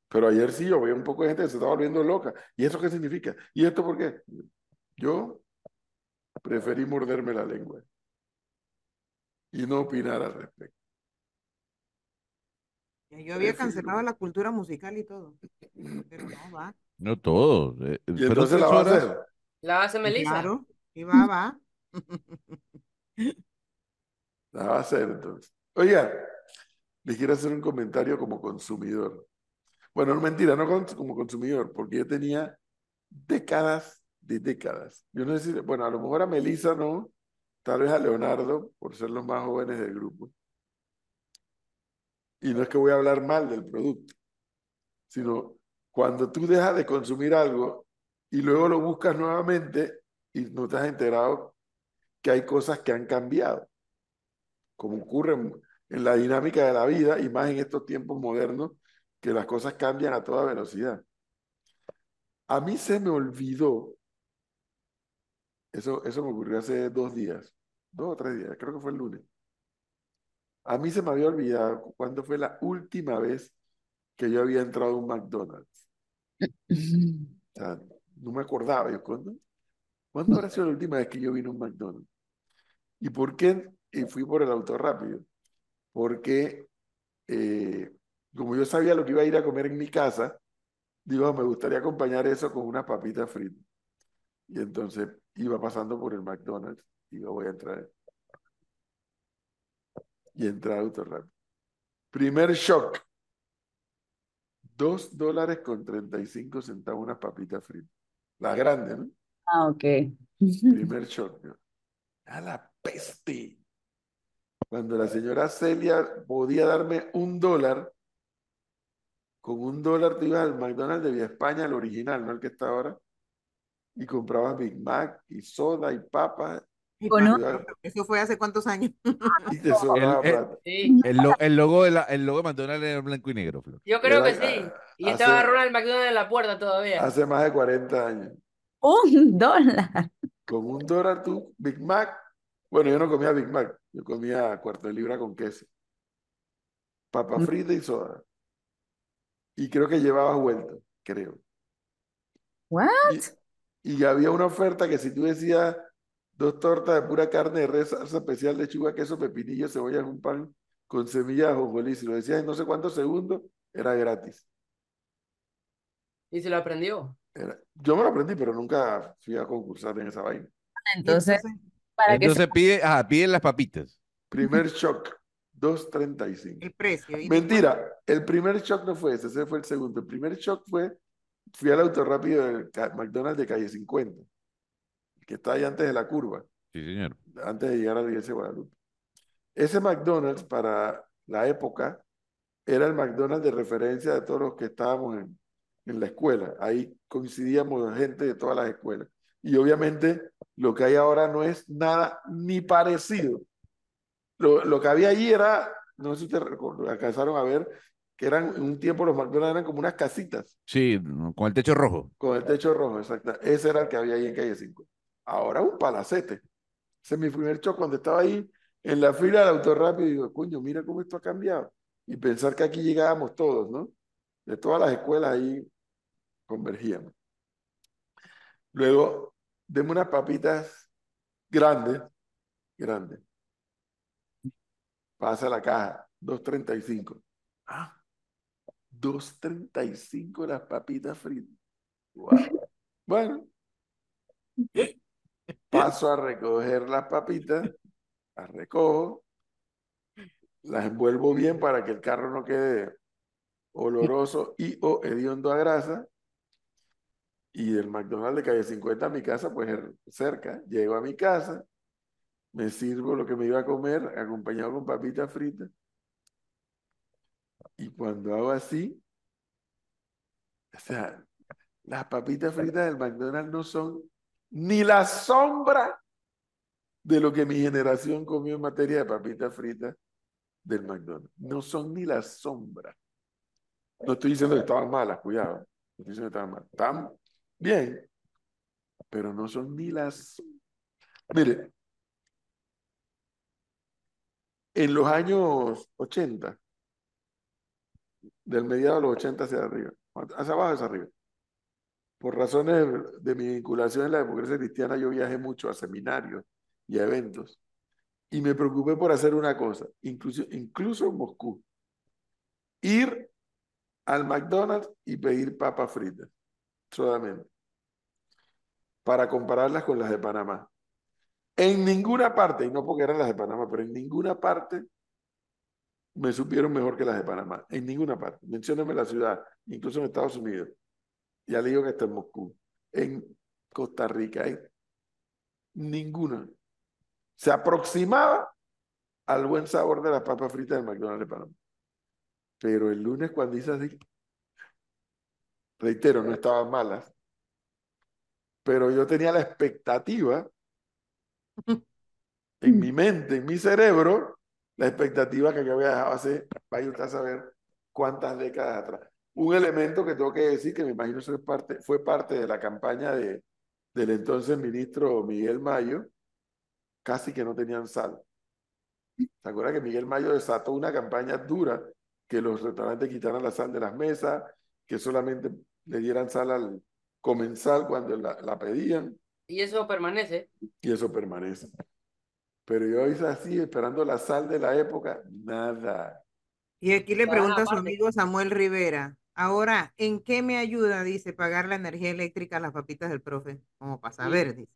Pero ayer sí yo veía un poco de gente que se estaba volviendo loca. ¿Y eso qué significa? ¿Y esto por qué? Yo preferí morderme la lengua y no opinar al respecto. Yo había cancelado la cultura musical y todo. Pero no va. No todo. eh, Y fueron entonces la va a hacer. La hace Melissa. Claro, y va, va. La va a hacer entonces. Oiga, le quiero hacer un comentario como consumidor. Bueno, no mentira, no como consumidor, porque yo tenía décadas de décadas. Yo no sé si, bueno, a lo mejor a Melissa no, tal vez a Leonardo, por ser los más jóvenes del grupo. Y no es que voy a hablar mal del producto, sino cuando tú dejas de consumir algo y luego lo buscas nuevamente y no te has enterado que hay cosas que han cambiado, como ocurre en, en la dinámica de la vida y más en estos tiempos modernos, que las cosas cambian a toda velocidad. A mí se me olvidó, eso, eso me ocurrió hace dos días, dos o tres días, creo que fue el lunes. A mí se me había olvidado cuándo fue la última vez que yo había entrado a un McDonald's. O sea, no me acordaba. Yo, ¿cuándo, ¿cuándo habrá sido la última vez que yo vine a un McDonald's? ¿Y por qué? Y fui por el auto rápido. Porque eh, como yo sabía lo que iba a ir a comer en mi casa, digo, me gustaría acompañar eso con unas papitas fritas. Y entonces iba pasando por el McDonald's. Digo, voy a entrar. Y entré al auto rápido. Primer shock. Dos dólares con 35 centavos unas papitas fritas. Las grandes, ¿no? Ah, ok. Primer shock. ¿no? A la peste. Cuando la señora Celia podía darme un dólar, con un dólar te ibas al McDonald's de Vía España, el original, no el que está ahora, y comprabas Big Mac y soda y papas Eso fue hace cuántos años. y te sobraba El- el- plata. Sí, El, lo- el logo de la, el logo de McDonald's era blanco y negro, Flor. yo creo Era- que sí. Y hace- estaba Ronald McDonald en la puerta todavía. Hace más de 40 años. Un dólar. Con un dólar tú, Big Mac. Bueno, yo no comía Big Mac, yo comía cuarto de libra con queso. Papa Mm. frita y soda. Y creo que llevabas vuelto, creo. What? Y, y había una oferta que si tú decías dos tortas de pura carne de res, salsa especial, lechuga, queso, pepinillo, cebolla en un pan con semillas de ajonjolí, si lo decías en no sé cuántos segundos, era gratis. Y se lo aprendió. Era- Yo me lo aprendí, pero nunca fui a concursar en esa vaina. Entonces, para que Entonces pide, ajá, piden las papitas. Primer shock, 2.35. el precio. Mentira, el primer shock no fue ese, ese fue el segundo. El primer shock fue, fui al auto rápido del McDonald's de calle 50, que está ahí antes de la curva, Sí, señor. antes de llegar a la iglesia de Guadalupe. Ese McDonald's para la época era el McDonald's de referencia de todos los que estábamos en, en la escuela. Ahí coincidíamos gente de todas las escuelas. Y obviamente lo que hay ahora no es nada ni parecido. Lo, lo que había allí era, no sé si ustedes alcanzaron a ver, que eran en un tiempo los McDonald's eran como unas casitas Sí, con el techo rojo. con el techo rojo, exacto. Ese era el que había ahí en calle 5. Ahora un palacete. Ese es mi primer shock cuando estaba ahí en la fila del auto rápido y digo, coño, mira cómo esto ha cambiado. Y pensar que aquí llegábamos todos, ¿no? De todas las escuelas ahí convergíamos. Luego, deme unas papitas grandes, grandes. Pasa la caja, 2.35. Ah, 2.35 las papitas fritas. Wow. Bueno, paso a recoger las papitas, las recojo, las envuelvo bien para que el carro no quede oloroso y o hediondo a grasa. Y del McDonald's de calle 50 a mi casa, pues es cerca. Llego a mi casa, me sirvo lo que me iba a comer, acompañado con papitas fritas. Y cuando hago así, o sea, las papitas fritas del McDonald's no son ni la sombra de lo que mi generación comió en materia de papitas fritas del McDonald's. No son ni la sombra. No estoy diciendo que estaban malas, cuidado. No estoy diciendo que estaban malas. Están bien, pero no son ni las... Mire, en los años 80, del mediado de los 80 hacia arriba, hacia abajo hacia arriba, por razones de mi vinculación en la democracia cristiana, yo viajé mucho a seminarios y a eventos. Y me preocupé por hacer una cosa, incluso, incluso en Moscú. Ir al McDonald's y pedir papas fritas, solamente, para compararlas con las de Panamá. En ninguna parte, y no porque eran las de Panamá, pero en ninguna parte me supieron mejor que las de Panamá. En ninguna parte. Mencióname la ciudad, incluso en Estados Unidos. Ya le digo que está en Moscú. En Costa Rica hay ninguna. Se aproximaba al buen sabor de las papas fritas del McDonald's de Panamá. Pero el lunes cuando hice así, reitero, no estaban malas, pero yo tenía la expectativa en mi mente, en mi cerebro, la expectativa que yo había dejado hace, vaya usted a saber cuántas décadas atrás. Un elemento que tengo que decir que me imagino fue parte, fue parte de la campaña de, del entonces ministro Miguel Mayo, casi que no tenían sal. ¿Se acuerda que Miguel Mayo desató una campaña dura que los restaurantes quitaran la sal de las mesas, que solamente le dieran sal al comensal cuando la, la pedían? Y eso permanece. Y eso permanece. Pero yo hice así, esperando la sal de la época, nada. Y aquí le pregunta a su amigo Samuel Rivera, ahora, ¿en qué me ayuda, dice, pagar la energía eléctrica a las papitas del profe? Como para saber, dice.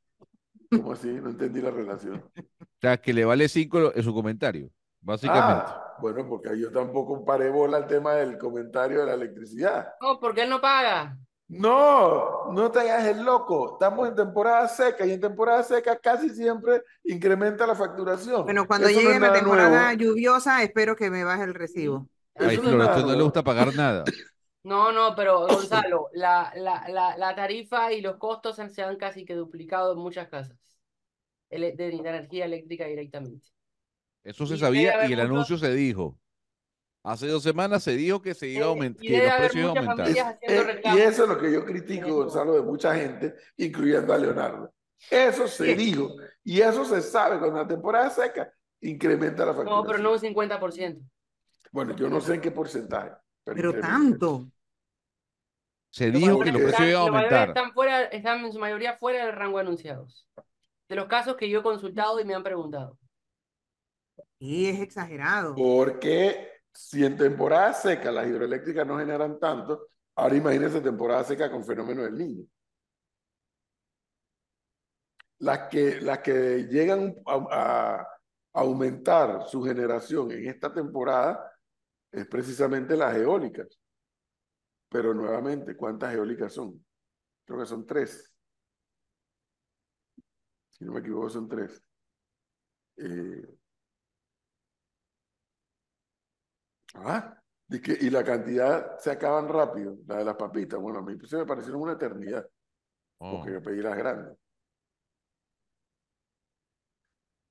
¿Cómo así? No entendí la relación. O sea, que le vale cinco en su comentario, básicamente. Ah, bueno, porque yo tampoco paré bola al tema del comentario de la electricidad. No, porque él no paga. No, no te hagas el loco. Estamos en temporada seca y en temporada seca casi siempre incrementa la facturación. Bueno, cuando Eso no llegue la temporada nuevo. lluviosa, espero que me baje el recibo. Ay, Eso no es Flor, usted no le gusta pagar nada. No, no, pero Gonzalo, la, la, la, la tarifa y los costos se han casi que duplicado en muchas casas de, de energía eléctrica directamente. Eso se Y sabía y el muchos- anuncio se dijo. Hace dos semanas se dijo que se iba a Eh, aumentar, y que los precios iban a aumentar. Eh, y eso es lo que yo critico, Gonzalo, de mucha gente, incluyendo a Leonardo. Eso se Sí. dijo y eso se sabe cuando la temporada seca incrementa la facturación. No, pero no un 50%. Bueno, yo no sé en qué porcentaje. Pero tanto. Se dijo que los precios iban a aumentar. Están, fuera, están en su mayoría fuera del rango anunciados. De los casos que yo he consultado y me han preguntado. Y es exagerado. Porque si en temporada seca las hidroeléctricas no generan tanto, ahora imagínense temporada seca con fenómeno del niño. Las que, las que llegan a, aumentar su generación en esta temporada es precisamente las eólicas. Pero nuevamente, ¿cuántas eólicas son? Creo que son tres. Si no me equivoco, son tres. Eh, Ah, y, que, y la cantidad se acaban rápido, la de las papitas. Bueno, a mí se me parecieron una eternidad, Oh. porque yo pedí las grandes.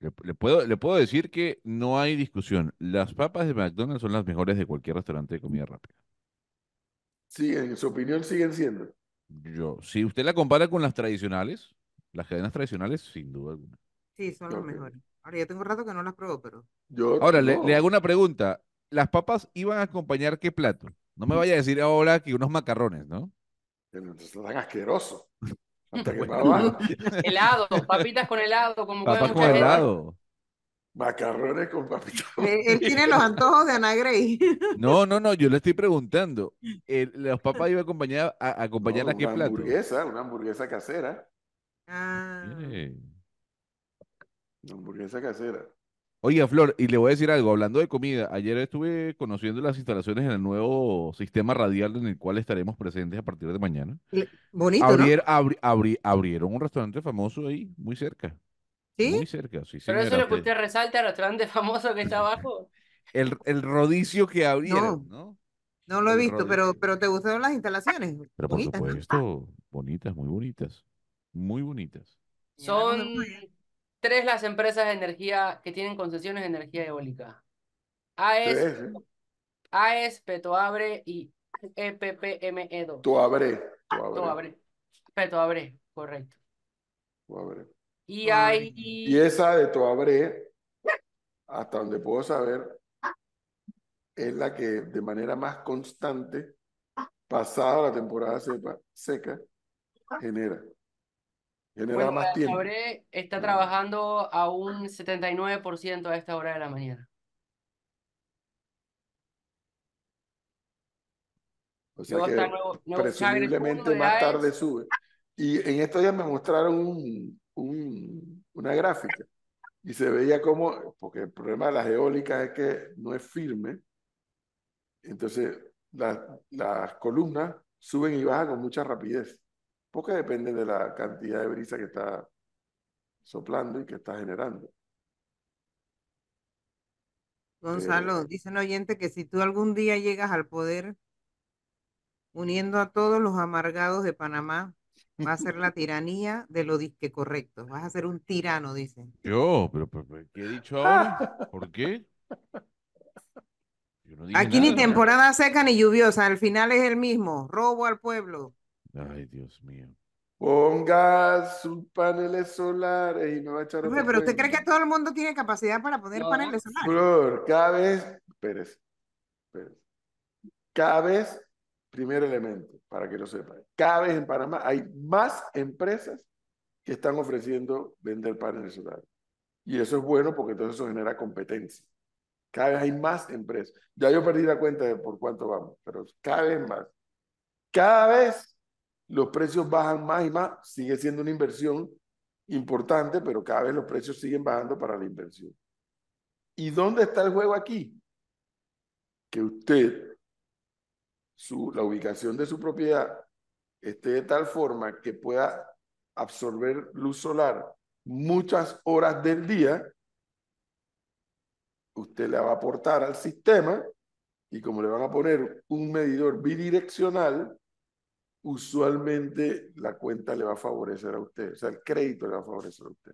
Le, le puedo, le puedo decir que no hay discusión. Las papas de McDonald's son las mejores de cualquier restaurante de comida rápida. Sí, en su opinión siguen siendo. Yo, si usted la compara con las tradicionales, las cadenas tradicionales, sin duda alguna. Sí, son los Ok. mejores. Ahora, yo tengo rato que no las pruebo, pero Yo, Ahora, le hago una pregunta. ¿Las papas iban a acompañar qué plato? No me vaya a decir ahora que unos macarrones, ¿no? entonces están asquerosos. Hasta que. Helado, papitas con helado, como Papas con helado. Macarrones con papitas. él, él tiene los antojos de Ana Grey. No, no, no, yo le estoy preguntando. El- ¿Las papas iban a acompañar a, a acompañar No, a qué una plato? hamburguesa, una hamburguesa casera. Ah, Eh. Una hamburguesa casera. Oiga, Flor, y le voy a decir algo, hablando de comida, ayer estuve conociendo las instalaciones en el nuevo sistema radial en el cual estaremos presentes a partir de mañana. bonito, ¿no? Abrier- abri- abri- abrieron un restaurante famoso ahí, muy cerca. ¿Sí? Muy cerca, sí, Pero eso es lo que usted- resalta, el restaurante famoso que está abajo. El, el rodicio que abrieron, ¿no? No lo he El visto, pero, rodicio. pero ¿te gustaron las instalaciones? Pero por Bonitas, ¿no? supuesto, bonitas, muy bonitas. Muy bonitas. Son. Tres las empresas de energía que tienen concesiones de energía eólica. AES, Tres, ¿eh? AES, Petoabre y E EPPME2. Toabré, Toabré, Toabre. Petoabre, correcto. Y Ay. hay Y esa de Toabré, hasta donde puedo saber, es la que de manera más constante, pasada la temporada seca, genera. Genera bueno, más la tiempo. Toabre está trabajando a un 79% a esta hora de la mañana. O sea que nuevo, nuevo presumiblemente más tarde sube. Y en estos días me mostraron un, un- una gráfica y se veía como, porque el problema de las eólicas es que no es firme, entonces las, las columnas suben y bajan con mucha rapidez, porque depende de la cantidad de brisa que está soplando y que está generando. Gonzalo, Pero- dice un oyente que si tú algún día llegas al poder uniendo a todos los amargados de Panamá, va a ser la tiranía de lo disque correcto. Vas a ser un tirano, dice. Yo, pero, pero, pero, ¿qué he dicho ahora? ¿Por qué? Yo no dije Aquí ni temporada seca ni lluviosa, al final es el mismo, robo al pueblo. Ay, Dios mío. Ponga sus paneles solares y me va a echar otro pero ¿usted cree que todo el mundo tiene capacidad para poner No. paneles solares? Flor, cada vez, espérese, espérese. Cada vez, primer elemento, para que lo sepan, cada vez en Panamá hay más empresas que están ofreciendo vender paneles solares. Y eso es bueno porque entonces eso genera competencia. Cada vez hay más empresas. Ya yo perdí la cuenta de por cuánto vamos, pero cada vez más. Cada vez los precios bajan más y más. Sigue siendo una inversión importante, pero cada vez los precios siguen bajando para la inversión. ¿Y dónde está el juego aquí? Que usted, su, la ubicación de su propiedad, esté de tal forma que pueda absorber luz solar muchas horas del día, usted le va a aportar al sistema y como le van a poner un medidor bidireccional, usualmente la cuenta le va a favorecer a usted, o sea, el crédito le va a favorecer a usted.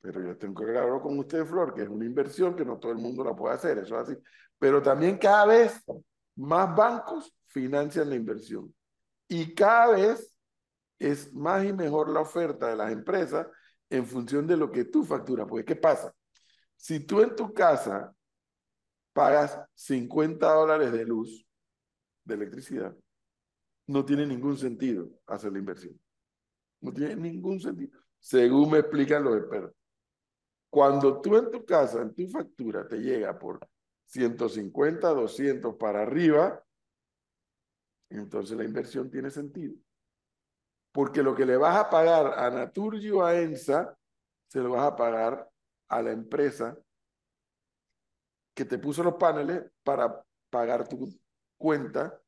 Pero yo tengo que hablar con usted, Flor, que es una inversión que no todo el mundo la puede hacer, eso es así. Pero también cada vez más bancos financian la inversión. Y cada vez es más y mejor la oferta de las empresas en función de lo que tú facturas. Porque, ¿qué pasa? Si tú en tu casa pagas 50 dólares de luz, de electricidad, no tiene ningún sentido hacer la inversión. No tiene ningún sentido, según me explican los expertos. Cuando tú en tu casa, en tu factura, te llega por 150, 200 para arriba, entonces la inversión tiene sentido. Porque lo que le vas a pagar a Naturgy o a ENSA, se lo vas a pagar a la empresa que te puso los paneles para pagar tu cuenta,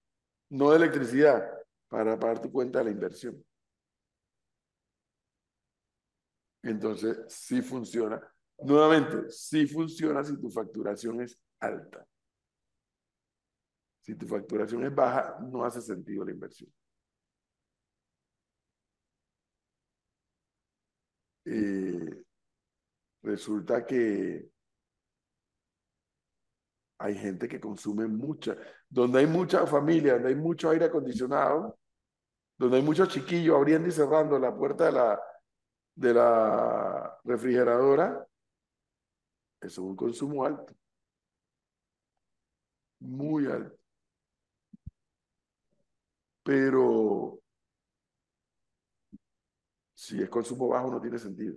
no de electricidad, para pagar tu cuenta de la inversión. Entonces, sí funciona. Nuevamente, sí funciona si tu facturación es alta. Si tu facturación es baja, no hace sentido la inversión. Eh, resulta que hay gente que consume mucha, donde hay mucha familia, donde hay mucho aire acondicionado, donde hay muchos chiquillos abriendo y cerrando la puerta de la, de la refrigeradora, eso es un consumo alto, muy alto. Pero si es consumo bajo no tiene sentido.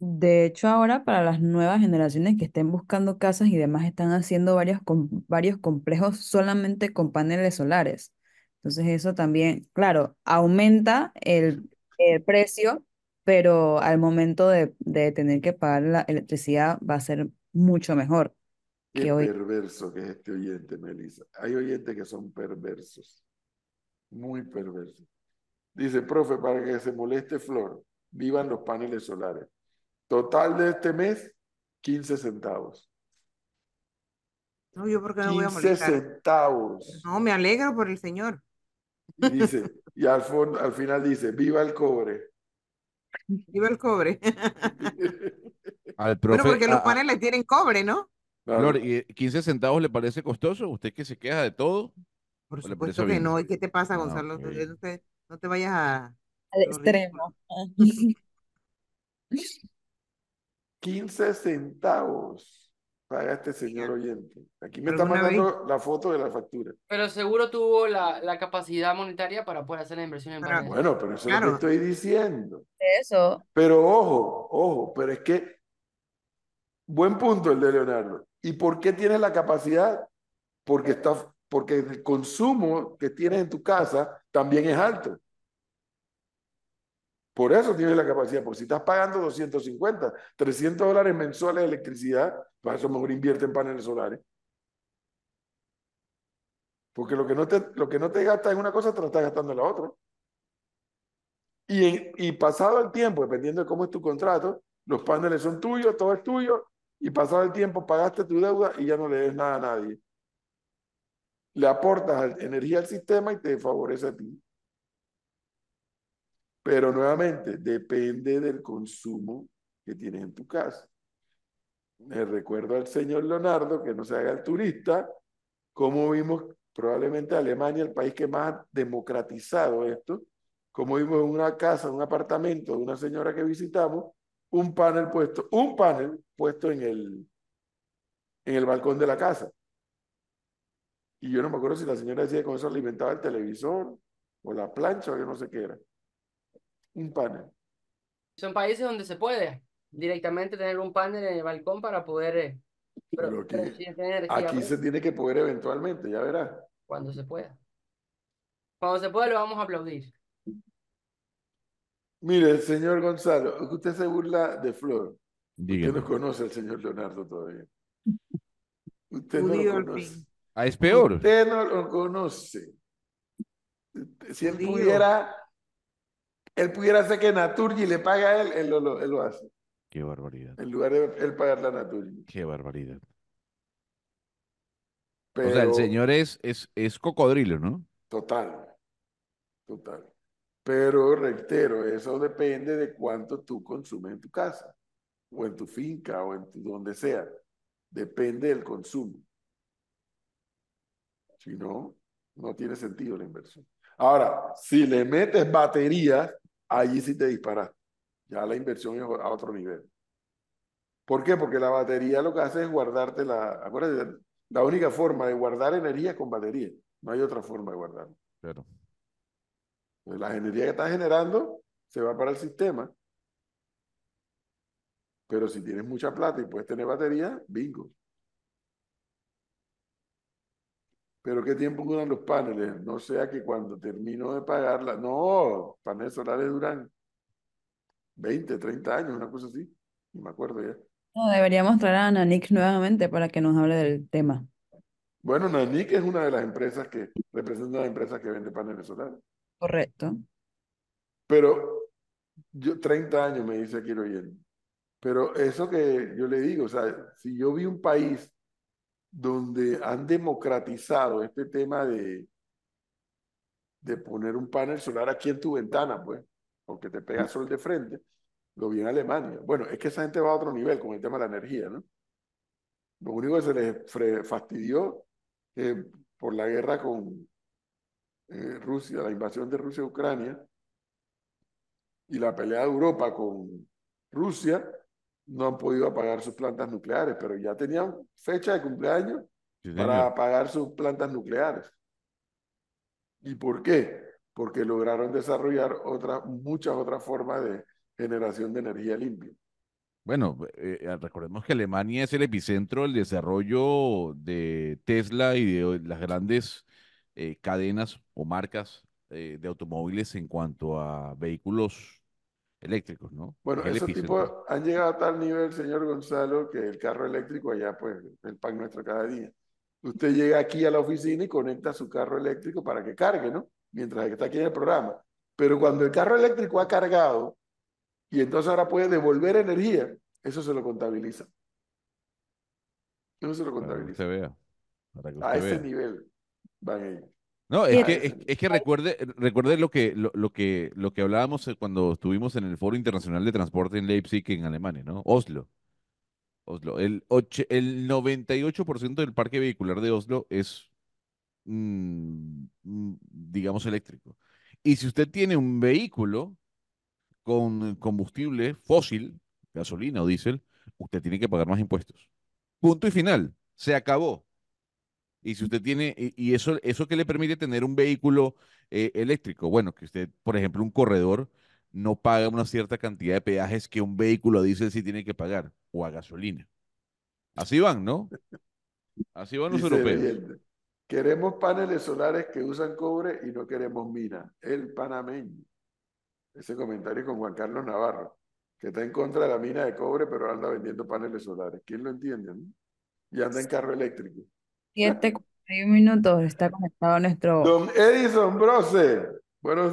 De hecho, ahora para las nuevas generaciones que estén buscando casas y demás, están haciendo varios, com- varios complejos solamente con paneles solares. Entonces eso también, claro, aumenta el, el precio, pero al momento de, de tener que pagar la electricidad va a ser mucho mejor Qué que hoy. perverso que es este oyente, Melissa. Hay oyentes que son perversos, muy perversos. Dice, profe, para que se moleste Flor, vivan los paneles solares. Total de este mes, 15 centavos. No, yo porque no voy a 15 molestar. centavos. No, me alegro por el señor. Y dice, y al fondo, al final dice, viva el cobre. Viva el cobre. Al Bueno, profe, porque los a- a- paneles tienen cobre, ¿no? Claro. Flor, ¿y 15 centavos le parece costoso? ¿Usted que se queja de todo? Por ¿O le supuesto que bien? no. ¿Y qué te pasa, Ah, Gonzalo? No te, no te vayas a... Al extremo. 15 centavos paga este señor oyente. Aquí me está ¿Alguna vez? mandando la foto de la factura. Pero seguro tuvo la, la capacidad monetaria para poder hacer la inversión en paneles. Bueno, pero eso es lo Claro. que estoy diciendo. Eso. Pero ojo, ojo, pero es que buen punto el de Leonardo. ¿Y por qué tienes la capacidad? Porque está, porque el consumo que tienes en tu casa también es alto. Por eso tienes la capacidad, porque si estás pagando 250, 300 dólares mensuales de electricidad, pues eso mejor invierte en paneles solares. Porque lo que no te, lo que no te gastas en una cosa, te lo estás gastando en la otra. Y, y pasado el tiempo, dependiendo de cómo es tu contrato, los paneles son tuyos, todo es tuyo, y pasado el tiempo pagaste tu deuda y ya no le des nada a nadie. Le aportas energía al sistema y te favorece a ti. Pero nuevamente, depende del consumo que tienes en tu casa. Me recuerdo al señor Leonardo, que no se haga el turista, cómo vimos probablemente Alemania, el país que más ha democratizado esto, como vimos en una casa, un apartamento de una señora que visitamos, un panel puesto, un panel puesto en el, en el balcón de la casa. Y yo no me acuerdo si la señora decía que con eso alimentaba el televisor o la plancha o yo no sé qué era. Un panel. Son países donde se puede directamente tener un panel en el balcón para poder eh, Pero energía Aquí pues, se tiene que poder eventualmente, ya verás. cuando se pueda. Cuando se pueda lo vamos a aplaudir. Mire, señor Gonzalo, usted se burla de Flor. Usted no conoce al señor Leonardo todavía. Usted no lo conoce. Ah, es peor. Usted no lo conoce. Si él pudiera, él pudiera hacer que Naturgi le paga a él, él lo, lo- él lo hace. Qué barbaridad. En lugar de él pagar la Naturgi. Qué barbaridad. Pero, O sea, el señor es, es, es cocodrilo, ¿no? Total. Total. Pero reitero, eso depende de cuánto tú consumes en tu casa, o en tu finca, o en tu, donde sea. Depende del consumo. Si no, no tiene sentido la inversión. Ahora, si le metes baterías, allí sí te disparas. Ya la inversión es a otro nivel. ¿Por qué? Porque la batería lo que hace es guardarte la... Acuérdate, la única forma de guardar energía es con batería. No hay otra forma de guardarla. Claro. La energía que estás generando se va para el sistema. Pero si tienes mucha plata y puedes tener batería, bingo. Pero ¿qué tiempo duran los paneles? No sea que cuando termino de pagarla, no, paneles solares duran 20, 30 años, una cosa así. No me acuerdo ya. No, deberíamos traer a Nanik nuevamente para que nos hable del tema. Bueno, Nanik es una de las empresas que representa las empresas que vende paneles solares. Correcto. Pero yo 30 años me dice aquí el oyente. Pero eso que yo le digo, o sea, si yo vi un país donde han democratizado este tema de, de poner un panel solar aquí en tu ventana, pues, porque te pega sol de frente, lo vi Alemania. Bueno, es que esa gente va a otro nivel con el tema de la energía, ¿no? Lo único que se les fastidió eh, por la guerra con eh, Rusia, la invasión de Rusia a Ucrania y la pelea de Europa con Rusia, no han podido apagar sus plantas nucleares, pero ya tenían fecha de cumpleaños Sí, para apagar sus plantas nucleares. ¿Y por qué? Porque lograron desarrollar otras, muchas otras formas de generación de energía limpia. Bueno, eh, eh, recordemos que Alemania es el epicentro del desarrollo de Tesla y de las grandes eh, cadenas o marcas eh, de automóviles en cuanto a vehículos eléctricos, ¿no? Bueno, esos tipos han llegado a tal nivel, señor Gonzalo, que el carro eléctrico allá, pues, el pan nuestro cada día. Usted llega aquí a la oficina y conecta su carro eléctrico para que cargue, ¿no? Mientras que está aquí en el programa. Pero cuando el carro eléctrico ha cargado y entonces ahora puede devolver energía, eso se lo contabiliza. Eso se lo Para que contabiliza. usted vea. Para que A ese vea. nivel van ellos. No, es que, Ay, es, es que recuerde, recuerde lo que, lo, lo que, lo que hablábamos eh, cuando estuvimos en el Foro Internacional de Transporte en Leipzig, en Alemania, ¿no? Oslo. Oslo. El, och- el 98% del parque vehicular de Oslo es, mm, mm, digamos, eléctrico. Y si usted tiene un vehículo con combustible fósil, gasolina o diésel, usted tiene que pagar más impuestos. Punto y final. Se acabó. Y si usted tiene, y, eso, eso que le permite tener un vehículo eh, eléctrico, bueno, que usted, por ejemplo, un corredor no paga una cierta cantidad de peajes que un vehículo a diésel sí tiene que pagar, o a gasolina. Así van, ¿no? Así van los Dice europeos. queremos paneles solares que usan cobre y no queremos mina. El panameño. Ese comentario con Juan Carlos Navarro, que está en contra de la mina de cobre, pero anda vendiendo paneles solares. ¿Quién lo entiende? no? Y anda en carro eléctrico. 7:41 minutos está conectado nuestro Don Edison Brose, buenos